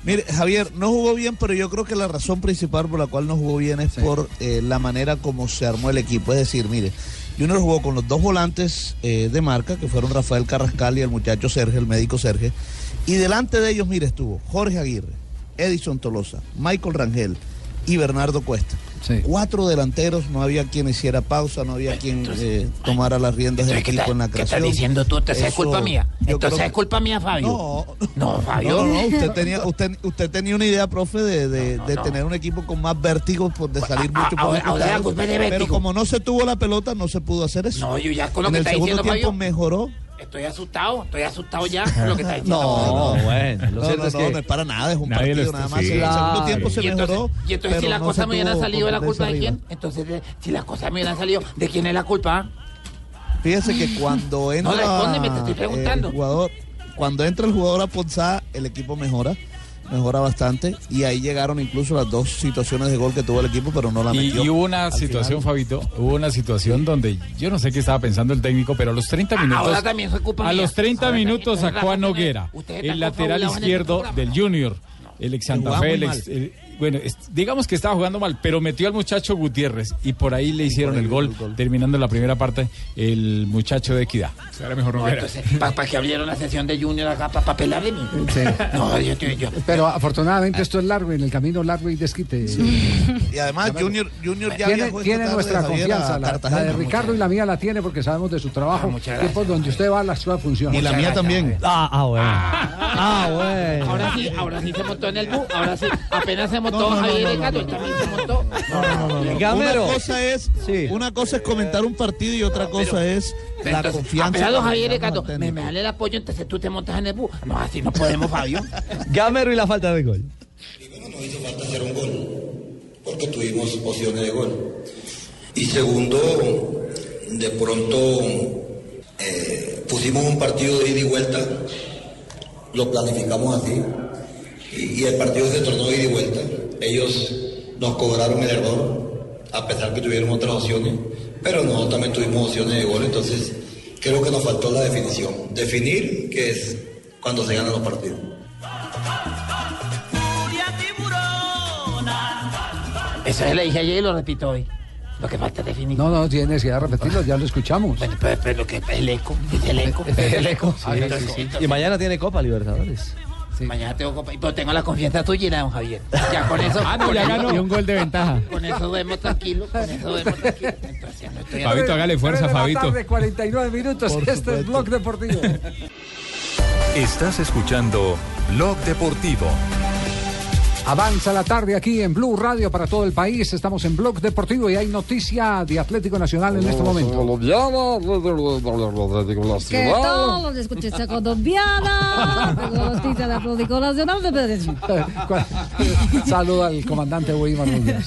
Mire, Javier, no jugó bien, pero yo creo que la razón principal por la cual no jugó bien es por eh, la manera como se armó el equipo. Es decir, mire, Junior jugó con los dos volantes eh, de marca, que fueron Rafael Carrascal y el muchacho Sergio, el médico Sergio. Y delante de ellos, mire, estuvo Jorge Aguirre, Edison Tolosa, Michael Rangel y Bernardo Cuesta. Cuatro delanteros, no había quien hiciera pausa, no había quien eh, tomara las riendas del ¿qué, equipo en la qué creación. estás diciendo tú? Entonces es Eso, culpa mía. Entonces es culpa mía, Fabio. No, no, Fabio. No, no, usted tenía, usted, usted tenía una idea, profe, de, de- de tener un equipo con más vértigo, por de salir mucho por ahora- los ahora la costados, culpa es de Pero como no se tuvo la pelota, no se pudo hacer eso. No, yo ya con lo en que el está segundo diciendo, tiempo Fabio. mejoró. Estoy asustado, estoy asustado ya con lo que está diciendo. No, bueno, lo no, cierto no, es no, que no es para nada, es un partido está- nada más. sí. El segundo tiempo se y entonces, mejoró. y entonces si las no cosas me hubieran salido, ¿la competencia culpa de quién? Entonces, de- si las cosas me hubieran salido, ¿de quién es la culpa? Fíjese que cuando entra respóndeme, te estoy eh, preguntando. el jugador, cuando entra el jugador a Ponzá, el equipo mejora, mejora bastante y ahí llegaron incluso las dos situaciones de gol que tuvo el equipo, pero no la Y, metió. y hubo una situación, final. Fabito, hubo una situación donde yo no sé qué estaba pensando el técnico, pero a los 30 minutos. ahora también fue culpa a mía. los 30 Ahora minutos sacó a Noguera, el lateral izquierdo del Junior. El ex Santa Fe, el ex- el- bueno, es- digamos que estaba jugando mal, pero metió al muchacho Gutiérrez y por ahí le hicieron el gol, terminando la primera parte el muchacho de Equidad. Será mejor No, entonces, ¿para que abrieron la sesión de Junior acá? ¿Para de mí? No, yo, yo, yo. Pero afortunadamente esto es largo, en el camino largo y desquite. Y además Junior, Junior ya tiene, tiene nuestra confianza. La, la de Ricardo y la mía la tiene porque sabemos de su trabajo. Tiempos donde usted va, las cosas funcionan. Y la mía también. Ah, ah, bueno. Ah, bueno. Ahora sí, ahora sí se montó en el bus, ahora sí, apenas se montó No, no, no, Javier no, Ricardo, no, y también se montó. Una cosa es, una cosa es comentar un partido y otra cosa es la Entonces, confianza. apelado que Javier al me, me da el apoyo, entonces tú te montas en el bus. No, así no podemos, Fabio. Gamero y la falta de gol. No hizo falta hacer un gol, porque tuvimos opciones de gol. Y segundo, de pronto eh, pusimos un partido de ida y vuelta, lo planificamos así, y, y el partido se tornó de ida y vuelta. Ellos nos cobraron el error, a pesar que tuvieron otras opciones, pero nosotros también tuvimos opciones de gol, entonces creo que nos faltó la definición. Definir, que es cuando se ganan los partidos. Eso se le dije ayer y lo repito hoy. Lo que falta es definir. No, no tiene necesidad de repetirlo, ya lo escuchamos. Pero, pero- pero lo que el eco, es el eco. Es el eco, sí, entonces, sí, sí. entonces, Y mañana tiene Copa Libertadores. Mañana tengo copa, pero tengo la confianza tuya, don Javier. Ya con eso. Ah, no, con ya eso- ganó. Y un gol de ventaja. Con eso duermo tranquilo, con eso duermo tranquilo. Entonces, no estoy Fabito, hágale fuerza, Fabito. tarde, 49 minutos. Por este es. Blog Deportivo. Estás escuchando Blog Deportivo. Avanza la tarde aquí en Blue Radio para todo el país. Estamos en Blog Deportivo y hay noticia de Atlético Nacional en este momento. ¿Qué tal? Los escuché esta colombiana. Noticia de Atlético Nacional. Saludo al comandante Weimar Núñez.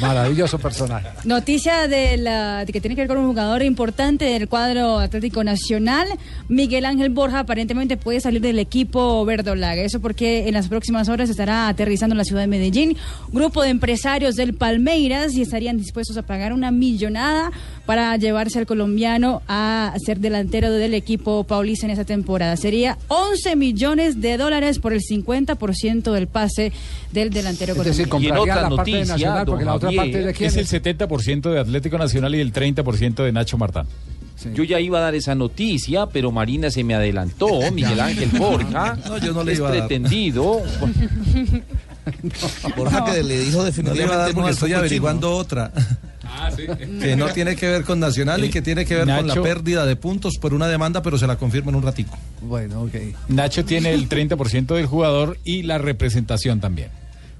Maravilloso personaje. Noticia de la, de que tiene que ver con un jugador importante del cuadro Atlético Nacional. Miguel Ángel Borja aparentemente puede salir del equipo verdolaga. Eso porque en las próximas horas estará aterrizando en la ciudad de Medellín. Grupo de empresarios del Palmeiras y estarían dispuestos a pagar una millonada para llevarse al colombiano a ser delantero del equipo paulista en esa temporada. Sería 11 millones de dólares por el 50% del pase del delantero Es decir, colombiano. comprarían la parte de Nacional porque la otra parte de quién Es el 70% de Atlético Nacional y el 30% de Nacho Martán. Yo ya iba a dar esa noticia, pero Marina se me adelantó. Miguel Ángel Borja No, yo no le es iba a dar. pretendido. Borja que le dijo No le iba a definitivamente dar no porque estoy averiguando otra. Que no tiene que ver con Nacional y que tiene que ver con la Nacho- pérdida de puntos por una demanda, pero se la confirmo en un ratico. Bueno, ok. Nacho tiene el 30% del jugador y la representación también.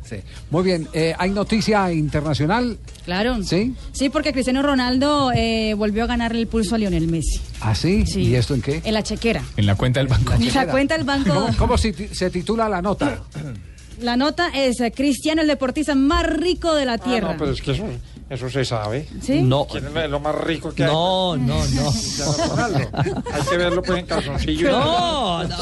Sí. Muy bien, eh, ¿hay noticia internacional? Claro. ¿Sí? Sí, porque Cristiano Ronaldo eh, volvió a ganarle el pulso a Lionel Messi. ¿Ah, sí? Sí. ¿Y esto en qué? En la chequera. En la cuenta del banco. En la cuenta del banco. ¿Cómo, cómo se titula la nota? La nota es eh, Cristiano, el deportista más rico de la tierra. Ah, no, pero es que eso, eso se sabe. ¿Sí? No. ¿Quién es lo más rico que hay? No, no, no. Hay que verlo pues en calzoncillo. No, no,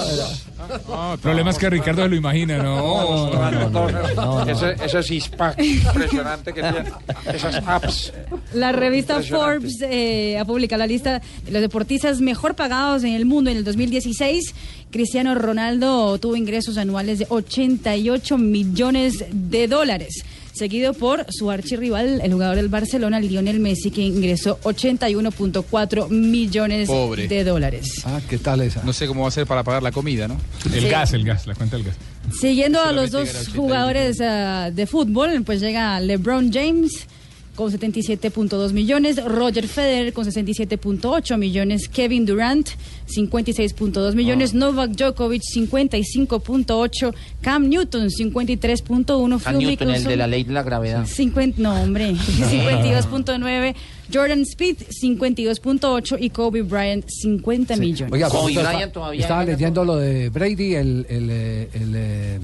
No, el problema es que Ricardo se lo imagina, no. No, no, no, no, no. Ese, ese six-pack impresionante que tiene. Esas apps. La revista. Forbes eh, ha publicado la lista de los deportistas mejor pagados en el mundo en el 2016. Cristiano Ronaldo tuvo ingresos anuales de 88 millones de dólares, seguido por su archirrival, el jugador del Barcelona, Lionel Messi, que ingresó 81.4 millones Pobre. de dólares. Ah, ¿qué tal esa? No sé cómo va a ser para pagar la comida, ¿no? El Sí. gas, el gas, la cuenta del gas. Siguiendo a los dos llega a 81. jugadores ah, de fútbol, pues llega LeBron James con 77.2 millones, Roger Federer con 67.8 millones, Kevin Durant 56.2 millones, Novak Djokovic 55.8, Cam Newton 53.1, Cam Phil Newton, el de la ley de la gravedad. 50, no, hombre, 52.9, Jordan Speed 52.8 y Kobe Bryant 50 millones. Oiga, Kobe estaba- Bryant todavía estaba leyendo lo de Brady, el... el, eh, el, eh,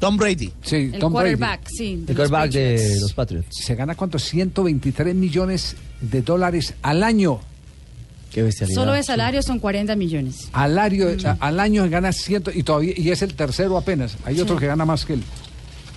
Tom Brady. Sí, el Tom Brady. quarterback, sí. de El los quarterback de Patriots. los Patriots. Se gana cuánto? 123 millones de dólares al año. Qué bestialidad. Solo de salario son 40 millones. Al año, al año gana 100 y todavía y es el tercero apenas. Hay otro que gana más que él.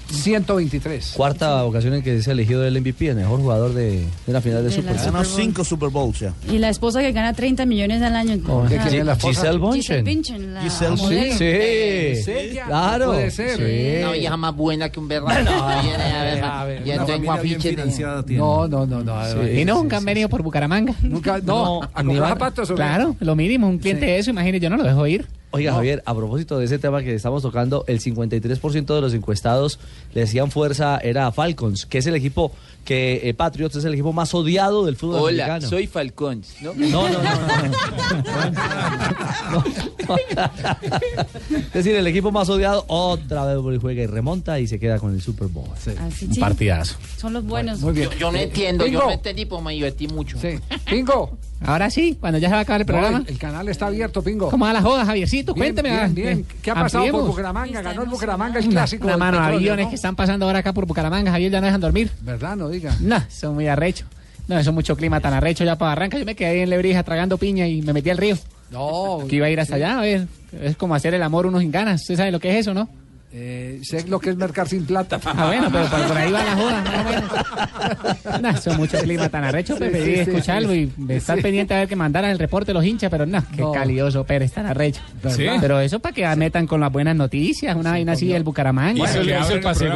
123. Cuarta ocasión en que se ha elegido el MVP, el mejor jugador de, de la final de, De Super Bowl. Ganó cinco Super Bowls ya. Y la esposa que gana 30 millones al año. Oh, ¿de quién es la esposa? Giselle Bunchen. Giselle Bündchen, la Giselle modelo. Sí, ¿Es ella? claro. Puede ser. Sí. Una vieja más buena que un berraco. Ver, ver, afiche tiene. No, no, no, no. Sí. ¿Y no nunca han venido por Bucaramanga? Nunca, no, No, a comprar zapatos. Claro, lo mínimo, un cliente de eso, imagínate, yo no lo dejo ir. Oiga, Javier, a propósito de ese tema que estamos tocando, el 53% de los encuestados le decían fuerza era a Falcons, que es el equipo que eh, Patriots es el equipo más odiado del fútbol Hola, americano. soy Falcón. ¿no? No, no, no. no. No. Es decir, el equipo más odiado otra vez juega y remonta y se queda con el Super Bowl. Así, Un sí. partidazo. Son los buenos. Muy bien. Yo, yo no entiendo, Bingo. yo no entendí, pues me divertí mucho. Sí. Pingo. Ahora sí, cuando ya se va a acabar el No, programa. el, el canal está abierto, Pingo. ¿Cómo va la joda, Javiercito? Bien, Cuénteme. bien, ah, bien. eh, ¿Qué ha pasado por ampliemos. Bucaramanga? Está Ganó el Bucaramanga el clásico. Una mano, aviones ¿no? que están pasando ahora acá por Bucaramanga, Javier, ya no dejan dormir. ¿Verdad? No diga. No, son muy arrecho. No, eso es mucho clima tan arrecho ya para Barranca. Yo me quedé ahí en Lebrija tragando piña y me metí al río. No. Que iba a ir hasta allá, a ver. Es como hacer el amor unos sin ganas. ¿Usted sabe lo que es eso, no? Eh, sé lo que es mercar sin plata. Ah, bueno, pero por, por ahí va la joda, más o menos. No, eso es mucho clima tan arrecho, Sí, Pepe, sí, escucharlo sí. y estar Sí. pendiente a ver que mandaran el reporte de los hinchas, pero no, qué No. calioso Pérez tan arrecho. Sí. Pero eso para que metan con las buenas noticias, una vaina así del Bucaramanga. Hizo abren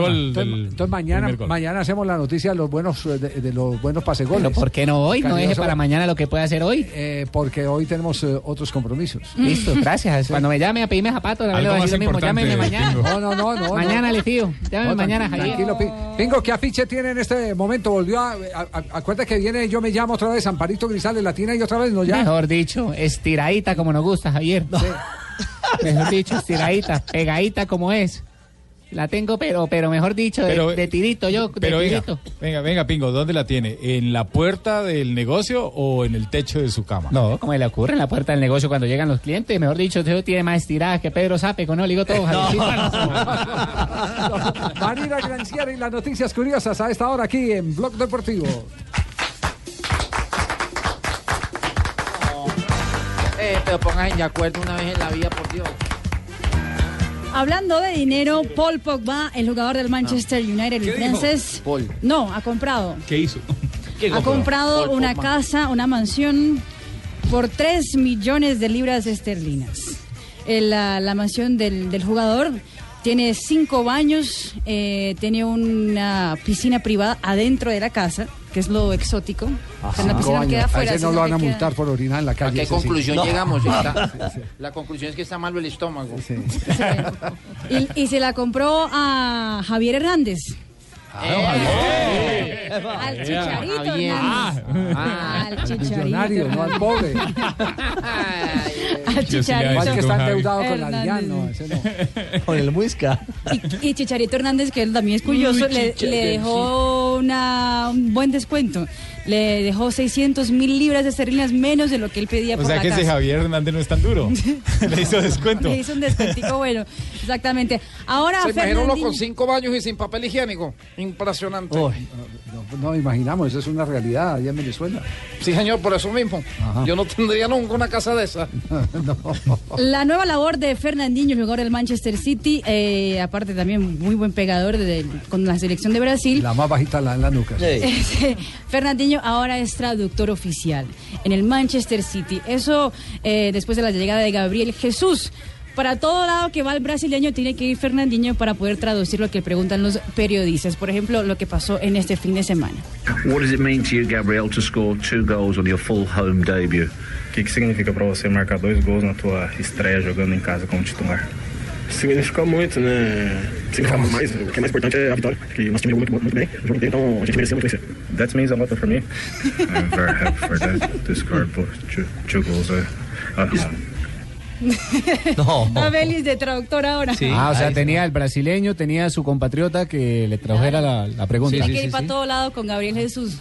el Entonces, mañana, mañana hacemos la noticia de los buenos eh, de, de los buenos pasegoles. Pero ¿por qué no hoy? No deje Calidoso. para mañana lo que puede hacer hoy. Eh, porque hoy tenemos eh, otros compromisos. Listo, gracias. Cuando me llame a pedirme zapatos, le Algo voy a decir lo más mismo. Llámeme mañana. No, no, no, mañana le pido. Llámeme No, mañana, Javier. Tranquilo, Pi- Pingo, ¿qué afiche tiene en este momento? Volvió a, a- a- acuerda que viene Yo me llamo otra vez, Amparito Grisales, Latina y otra vez, ¿no? Ya. Mejor dicho, estiradita como nos gusta, Javier. Mejor dicho, estiradita, pegadita como es. La tengo, pero, pero mejor dicho, de, Pero- de tirito yo, de Pero venga, tirito. venga, venga, Pingo, ¿dónde la tiene? ¿En la puerta del negocio o en el techo de su cama? No, como le ocurre en la puerta del negocio cuando llegan los clientes. Mejor dicho, usted tiene más estirada que Pedro Sape, ¿no? Le digo todo, Javiercito. Marina Granciera y las noticias curiosas a esta hora aquí en Blog Deportivo. Eh, pero pónganse de acuerdo una vez en la vida, por Dios. Hablando de dinero, Paul Pogba, el jugador del Manchester United, el francés. Paul. No, ha comprado. ¿Qué hizo? Ha comprado Paul una Pogba. casa, una mansión por 3 millones de libras esterlinas. El, la, la mansión del, del jugador tiene cinco baños, eh, tiene una piscina privada adentro de la casa, que es lo exótico. La piscina queda años. afuera. A ese no lo van a queda- multar por orinar en la ¿A calle. qué ese sí. conclusión No. llegamos? Está- la conclusión es que está malo el estómago. Y, y se la compró a Javier Hernández. Al chicharito. Javier. Hernández. Ah. Al chicharito. Millonario, no al pobre. Al chicharito. Igual que está endeudado con la Hernández. DIAN, no, ese no. Con el Muisca. Y Chicharito Hernández, que él también es curioso, Uy, le, le dejó una, un buen descuento. Le dejó 600 mil libras esterlinas menos de lo que él pedía O por sea la que ese casa. Javier Hernández no es tan duro. Le hizo descuento. Le hizo un descuentico bueno, exactamente. Ahora, Se imagina uno con cinco baños y sin papel higiénico. Impresionante. No, no imaginamos, eso es una realidad allá en Venezuela. Sí, señor, por eso mismo. Ajá. Yo no tendría nunca una casa de esa. La nueva labor de Fernandinho, el jugador del Manchester City, eh, aparte también muy buen pegador de- con la selección de Brasil. La más bajita la, en la nuca. Fernandinho ahora es traductor oficial en el Manchester City. Eso eh, después de la llegada de Gabriel Jesús. Para todo lado que va el brasileño tiene que ir Fernandinho para poder traducir lo que preguntan los periodistas. Por ejemplo, lo que pasó en este fin de semana. What does it mean to you, Gabriel, to score two goals on your full home debut? Que significa para você marcar dois gols na tua estreia jogando em casa como titular? Significa muito, né? Significa mais, o que é mais importante é a vitória, porque nosso time jogou muito, muito bem, o jogo então a gente mereceu muito vencer. That means a lot for me. I'm very happy for that. To score both two, two goals uh, at home. Está feliz de traductor ahora. ah, o sea, tenía el brasileño, tenía a su compatriota que le tradujera la, la pregunta. Hay que ir para todo lado con Gabriel Jesús.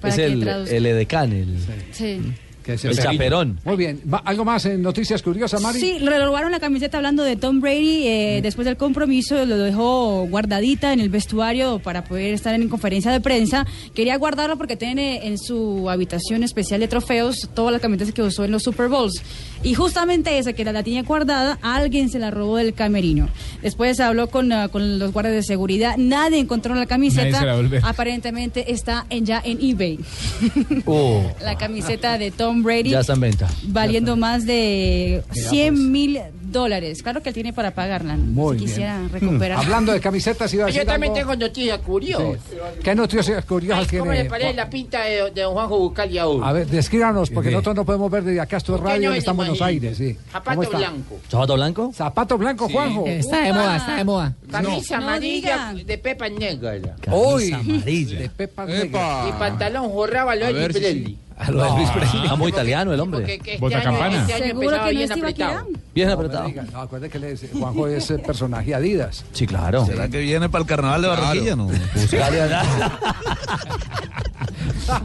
Para Es que el, el edecán, el, Sí. Que es el chaperón. Muy bien. ¿Algo más en noticias curiosas, Mari? Sí, le robaron la camiseta hablando de Tom Brady eh, después del compromiso, lo dejó guardadita en el vestuario para poder estar en conferencia de prensa. Quería guardarla porque tiene en su habitación especial de trofeos todas las camisetas que usó en los Super Bowls. Y justamente esa que la, la tenía guardada, alguien se la robó del camerino. Después habló con, ah, con los guardias de seguridad, nadie encontró la Nadie camiseta. se la volvió. Aparentemente está en, ya en eBay. Oh, La camiseta de Tom Brady ya está en venta. valiendo más de Mira, 100 mil dólares. Claro que él tiene para pagarla. Muy si bien. quisiera recuperar. Hablando de camisetas, iba a decir Yo también algo. tengo noticias curiosas. Sí. ¿Qué noticias curiosas ¿Cómo tiene? le parece la pinta de, de don Juanjo Bucal y? A ver, descríbanos, porque Sí. nosotros no podemos ver desde acá, esto es ¿Por qué radio, no está en Buenos? Aires, sí. Zapato ¿Cómo está? blanco. ¿Zapato blanco? Zapato blanco, Juanjo. Está de moda, está de moda. Camisa No amarilla de pepa negra. Uy, amarilla. de Pepa Epa. Negra. Y pantalón jorraba lo A A lo de Elvis Presley. Está muy italiano el Porque hombre. este Bota año, campana. este año Seguro empezaba que no bien es Tibaquirá. apretado. Bien No, me apretado. no, acuerde que él es- Juanjo es eh, personaje Adidas. Sí, claro. ¿Será que viene para el carnaval de Barranquilla? No. Buscarle a-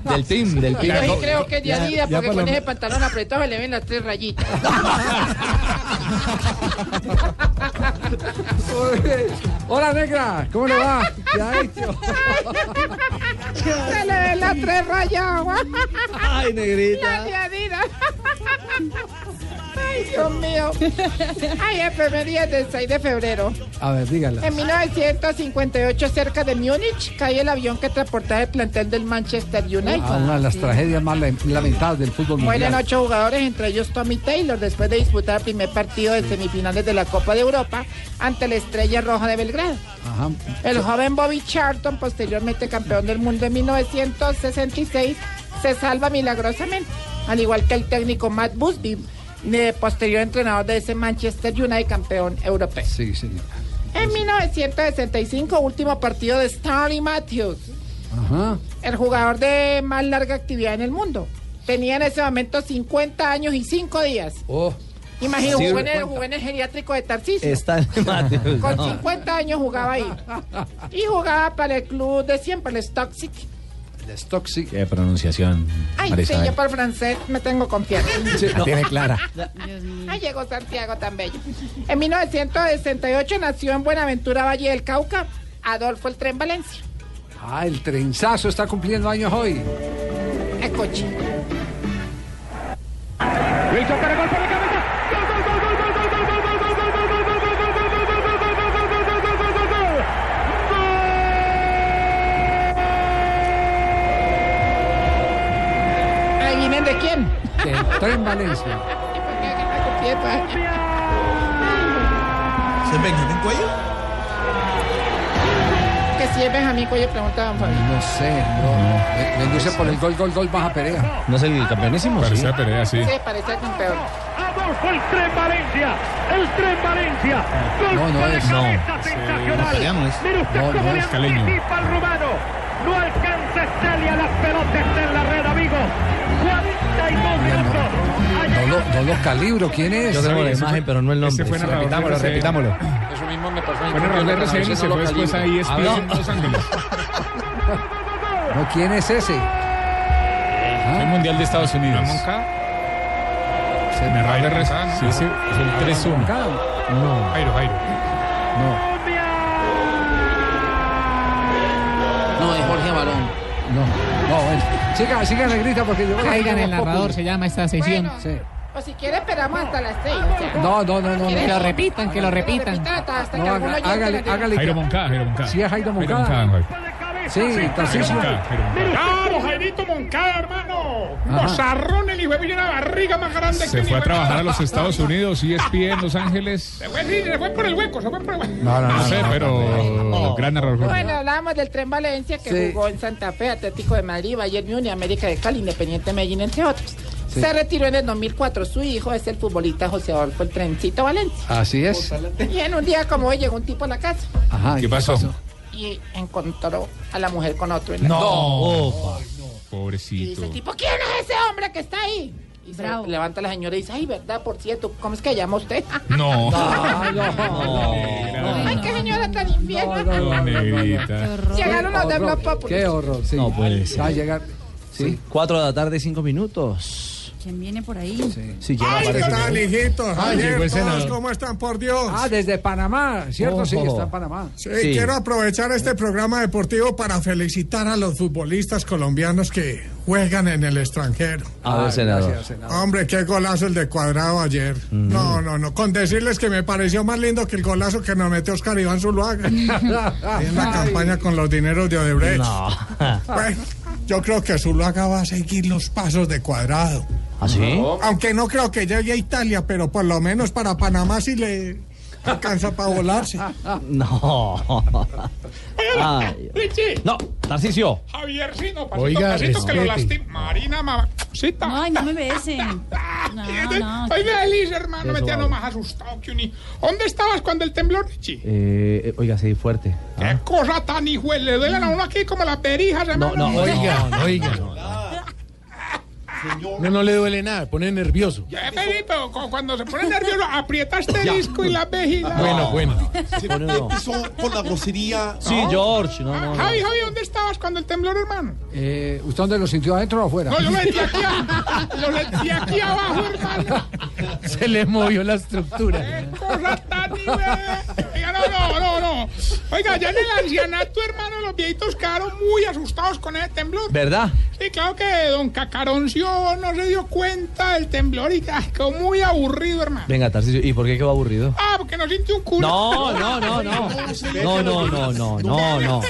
del team, del team. Yo sí creo que es de Adidas porque por con ese pantalón apretado se le ven las tres rayitas. Hola, negra, ¿cómo le va? ¿Qué ha hecho? se le ven las tres rayas. Ay, negrita. de Adidas. Ay, Dios mío. Ay, efemerías del 6 de febrero. A ver, dígala. En 1958, cerca de Múnich, cae el avión que transportaba el plantel del Manchester United. Ah, una de las tragedias más la- lamentables del fútbol Mueren mundial. ocho jugadores, entre ellos Tommy Taylor, después de disputar el primer partido de semifinales de la Copa de Europa ante la Estrella Roja de Belgrado. Ajá. El joven Bobby Charlton, posteriormente campeón del mundo en 1966, se salva milagrosamente, al igual que el técnico Matt Busby, eh, posterior entrenador de ese Manchester United, campeón europeo. Sí, sí. En 1965, último partido de Starry Matthews, Ajá. el jugador de más larga actividad en el mundo. Tenía en ese momento 50 años y 5 días. Oh, Imagino, Sí, jugó en el, 50. jugó en el geriátrico de Tarcisio. Con no. 50 años jugaba ahí. Y jugaba para el club de siempre, el Stock City. El sí. Qué pronunciación, Ay, sí, yo por francés me tengo confianza. La tiene clara. Ay, llegó Santiago tan bello. En 1968 nació en Buenaventura, Valle del Cauca, Adolfo el Tren Valencia. Ah, el trenzazo está cumpliendo años hoy. Escuche. ¿Adivinen de quién? El tren Valencia. ¿Se Benjamín Cuello? Que Messi es Benjamín Cuello? Pregunta don Fabio. No sé, no. Me dice por el gol, gol, gol, baja Perea. ¿No es el campeonísimo? Parece a Perea, sí. Sí, parece el campeón. Adolfo, el tren Valencia. El tren Valencia. No, no es. No. ya no es. Mire usted No, cómo no le es caleño. anticipa el rumano. No alcanza Estalia, las pelotas está en la red, amigo. 42 minutos. Dolo, Dolo Calibro, ¿quién es? Yo tengo la imagen, fue- pero no el nombre. ese fue narrador Repitámoslo, de RCN. repitámoslo. Eso mismo me pasó narrador de RCN se fue después a ESPN Ah, en Los Ángeles. No, ¿quién es ese? Fue el Mundial de Estados Unidos. Moncada. Narrador de RCN. Sí, sí, fue el 3-1. No, Jairo, Jairo. no, No, es Jorge Barón. no. No, bueno. Siga, siga, negrita, porque yo... Caigan el narrador, se llama esta sesión. Bueno, Sí. O si quiere esperamos hasta las seis. o sea. No, no, no, no. Que lo repitan, que lo repitan. hasta, hasta que No, haga- hágale, hágale. Jairo Moncada, Jairo Moncada. Sí, es Jairo Moncada. Sí, Tarcisio. Moncada, Jairo Moncada. Claro, Jairito Moncada, hermano. Mozarrón, el hijo de una barriga más grande que Se fue a trabajar a los Estados Unidos, ESPN en Los Ángeles. Se fue, sí, se fue por el hueco, se fue por el hueco. No, no, No no. sé, pero gran narrador. Bueno, hablábamos del tren Valencia que Sí. jugó en Santa Fe, Atlético de Madrid, Bayern Múnich, América de Cali, Independiente Medellín, entre otros. Sí. Se retiró en el 2004. Su hijo es el futbolista José Adolfo el Trencito Valencia. Así es. Y en un día como hoy llegó un tipo a la casa Ajá, ¿Qué pasó? y encontró a la mujer con otro. En la No. Opa. Y dice Pobrecito. el tipo, ¿quién es ese hombre que está ahí? Y se levanta la señora y dice, ay, ¿verdad? Por cierto, ¿cómo es que llama usted? No. No. Ay, qué señora tan infiel. No, negrita. Llegaron los de. Blog. Qué horror, sí. No puede ser. Va a llegar. Sí. Cuatro de la tarde, cinco minutos. ¿Quién viene por ahí? Sí, ya Ay, ¿qué tal, hijitos? Ah, todos. ¿cómo están? Por Dios. Ah, desde Panamá, ¿cierto? Sí, Ojo. está en Panamá. Sí, Sí. quiero aprovechar este programa deportivo para felicitar a los futbolistas colombianos que juegan en el extranjero. A ver, senador. Gracias, senador. Hombre, qué golazo el de Cuadrado ayer. No, no, no. Con decirles que me pareció más lindo que el golazo que nos metió Oscar Iván Zuluaga. En la campaña con los dineros de Odebrecht. No. Bueno, yo creo que Zuluaga va a seguir los pasos de Cuadrado. ¿Ah, sí? Aunque no creo que llegue a Italia, pero por lo menos para Panamá sí le alcanza para volarse. No. Ay. No, Tarcicio. Javier, sí, no, pasito, Oiga, pasito que lo lastima. Marina, mamacita. Ay, no me besen. No, no. Oiga, Elise, hermano, me tiene más asustado que un. ¿Dónde estabas cuando el temblor, Richie? Eh, oiga, sí, fuerte. Qué cosa tan hijo, le duelen a uno aquí como las perijas, No, hermano. no, oiga. oiga. No, no le duele nada, pone nervioso. Ya, Peri, pero cu- cuando se pone nervioso, aprieta este disco y la vejila. Bueno, bueno. Uno. con la grosería. Sí, George. No, no, no. Javi, Javi, ¿dónde estabas cuando el temblor, hermano? Eh, ¿Usted dónde lo sintió, adentro o afuera? No, yo lo sentí aquí, a- lo sentí aquí abajo, hermano. Se le movió la estructura. Qué cosa tan Oiga, no, no, no, no. Oiga, ya en el ancianato, hermano, los viejitos quedaron muy asustados con ese temblor. ¿Verdad? Sí, claro que don Cacaroncio no se dio cuenta del temblor y ay, quedó muy aburrido, hermano. Venga, Tarcicio. ¿Y por qué quedó aburrido? Ah, porque no sintió un culo. No, no, no, no. No, no, no, no, no, no.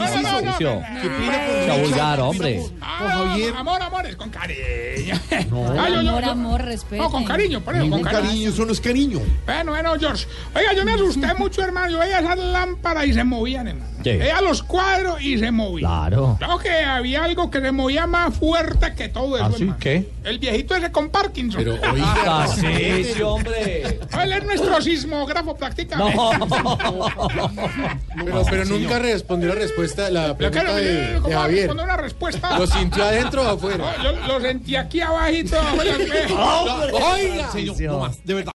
No, no, no, no, ¿Qué vulgar, hombre. Ah, Javier. amor, amor, es con cariño. Ah, yo- yo- Amor, yo- amor, respeto. No, con cariño, por eso, con cariño. eso no es cariño. Bueno, bueno, George. Oiga, yo me asusté mucho, hermano. Yo veía esas lámparas y se movían, hermano. Sí. Veía los cuadros y se movían. Claro. Claro que había algo que se movía más fuerte que todo eso, ¿Así hermano. qué? El viejito ese con Parkinson. Pero oiga, Tarcicio, hombre. Él es nuestro sismógrafo prácticamente. No. Pero, pero nunca respondió la respuesta, la pregunta de, ¿cómo de Javier. responder una respuesta? ¿Lo sintió adentro o afuera? No, yo lo sentí aquí abajito. abajo de las- Oiga, señor, no más, de verdad.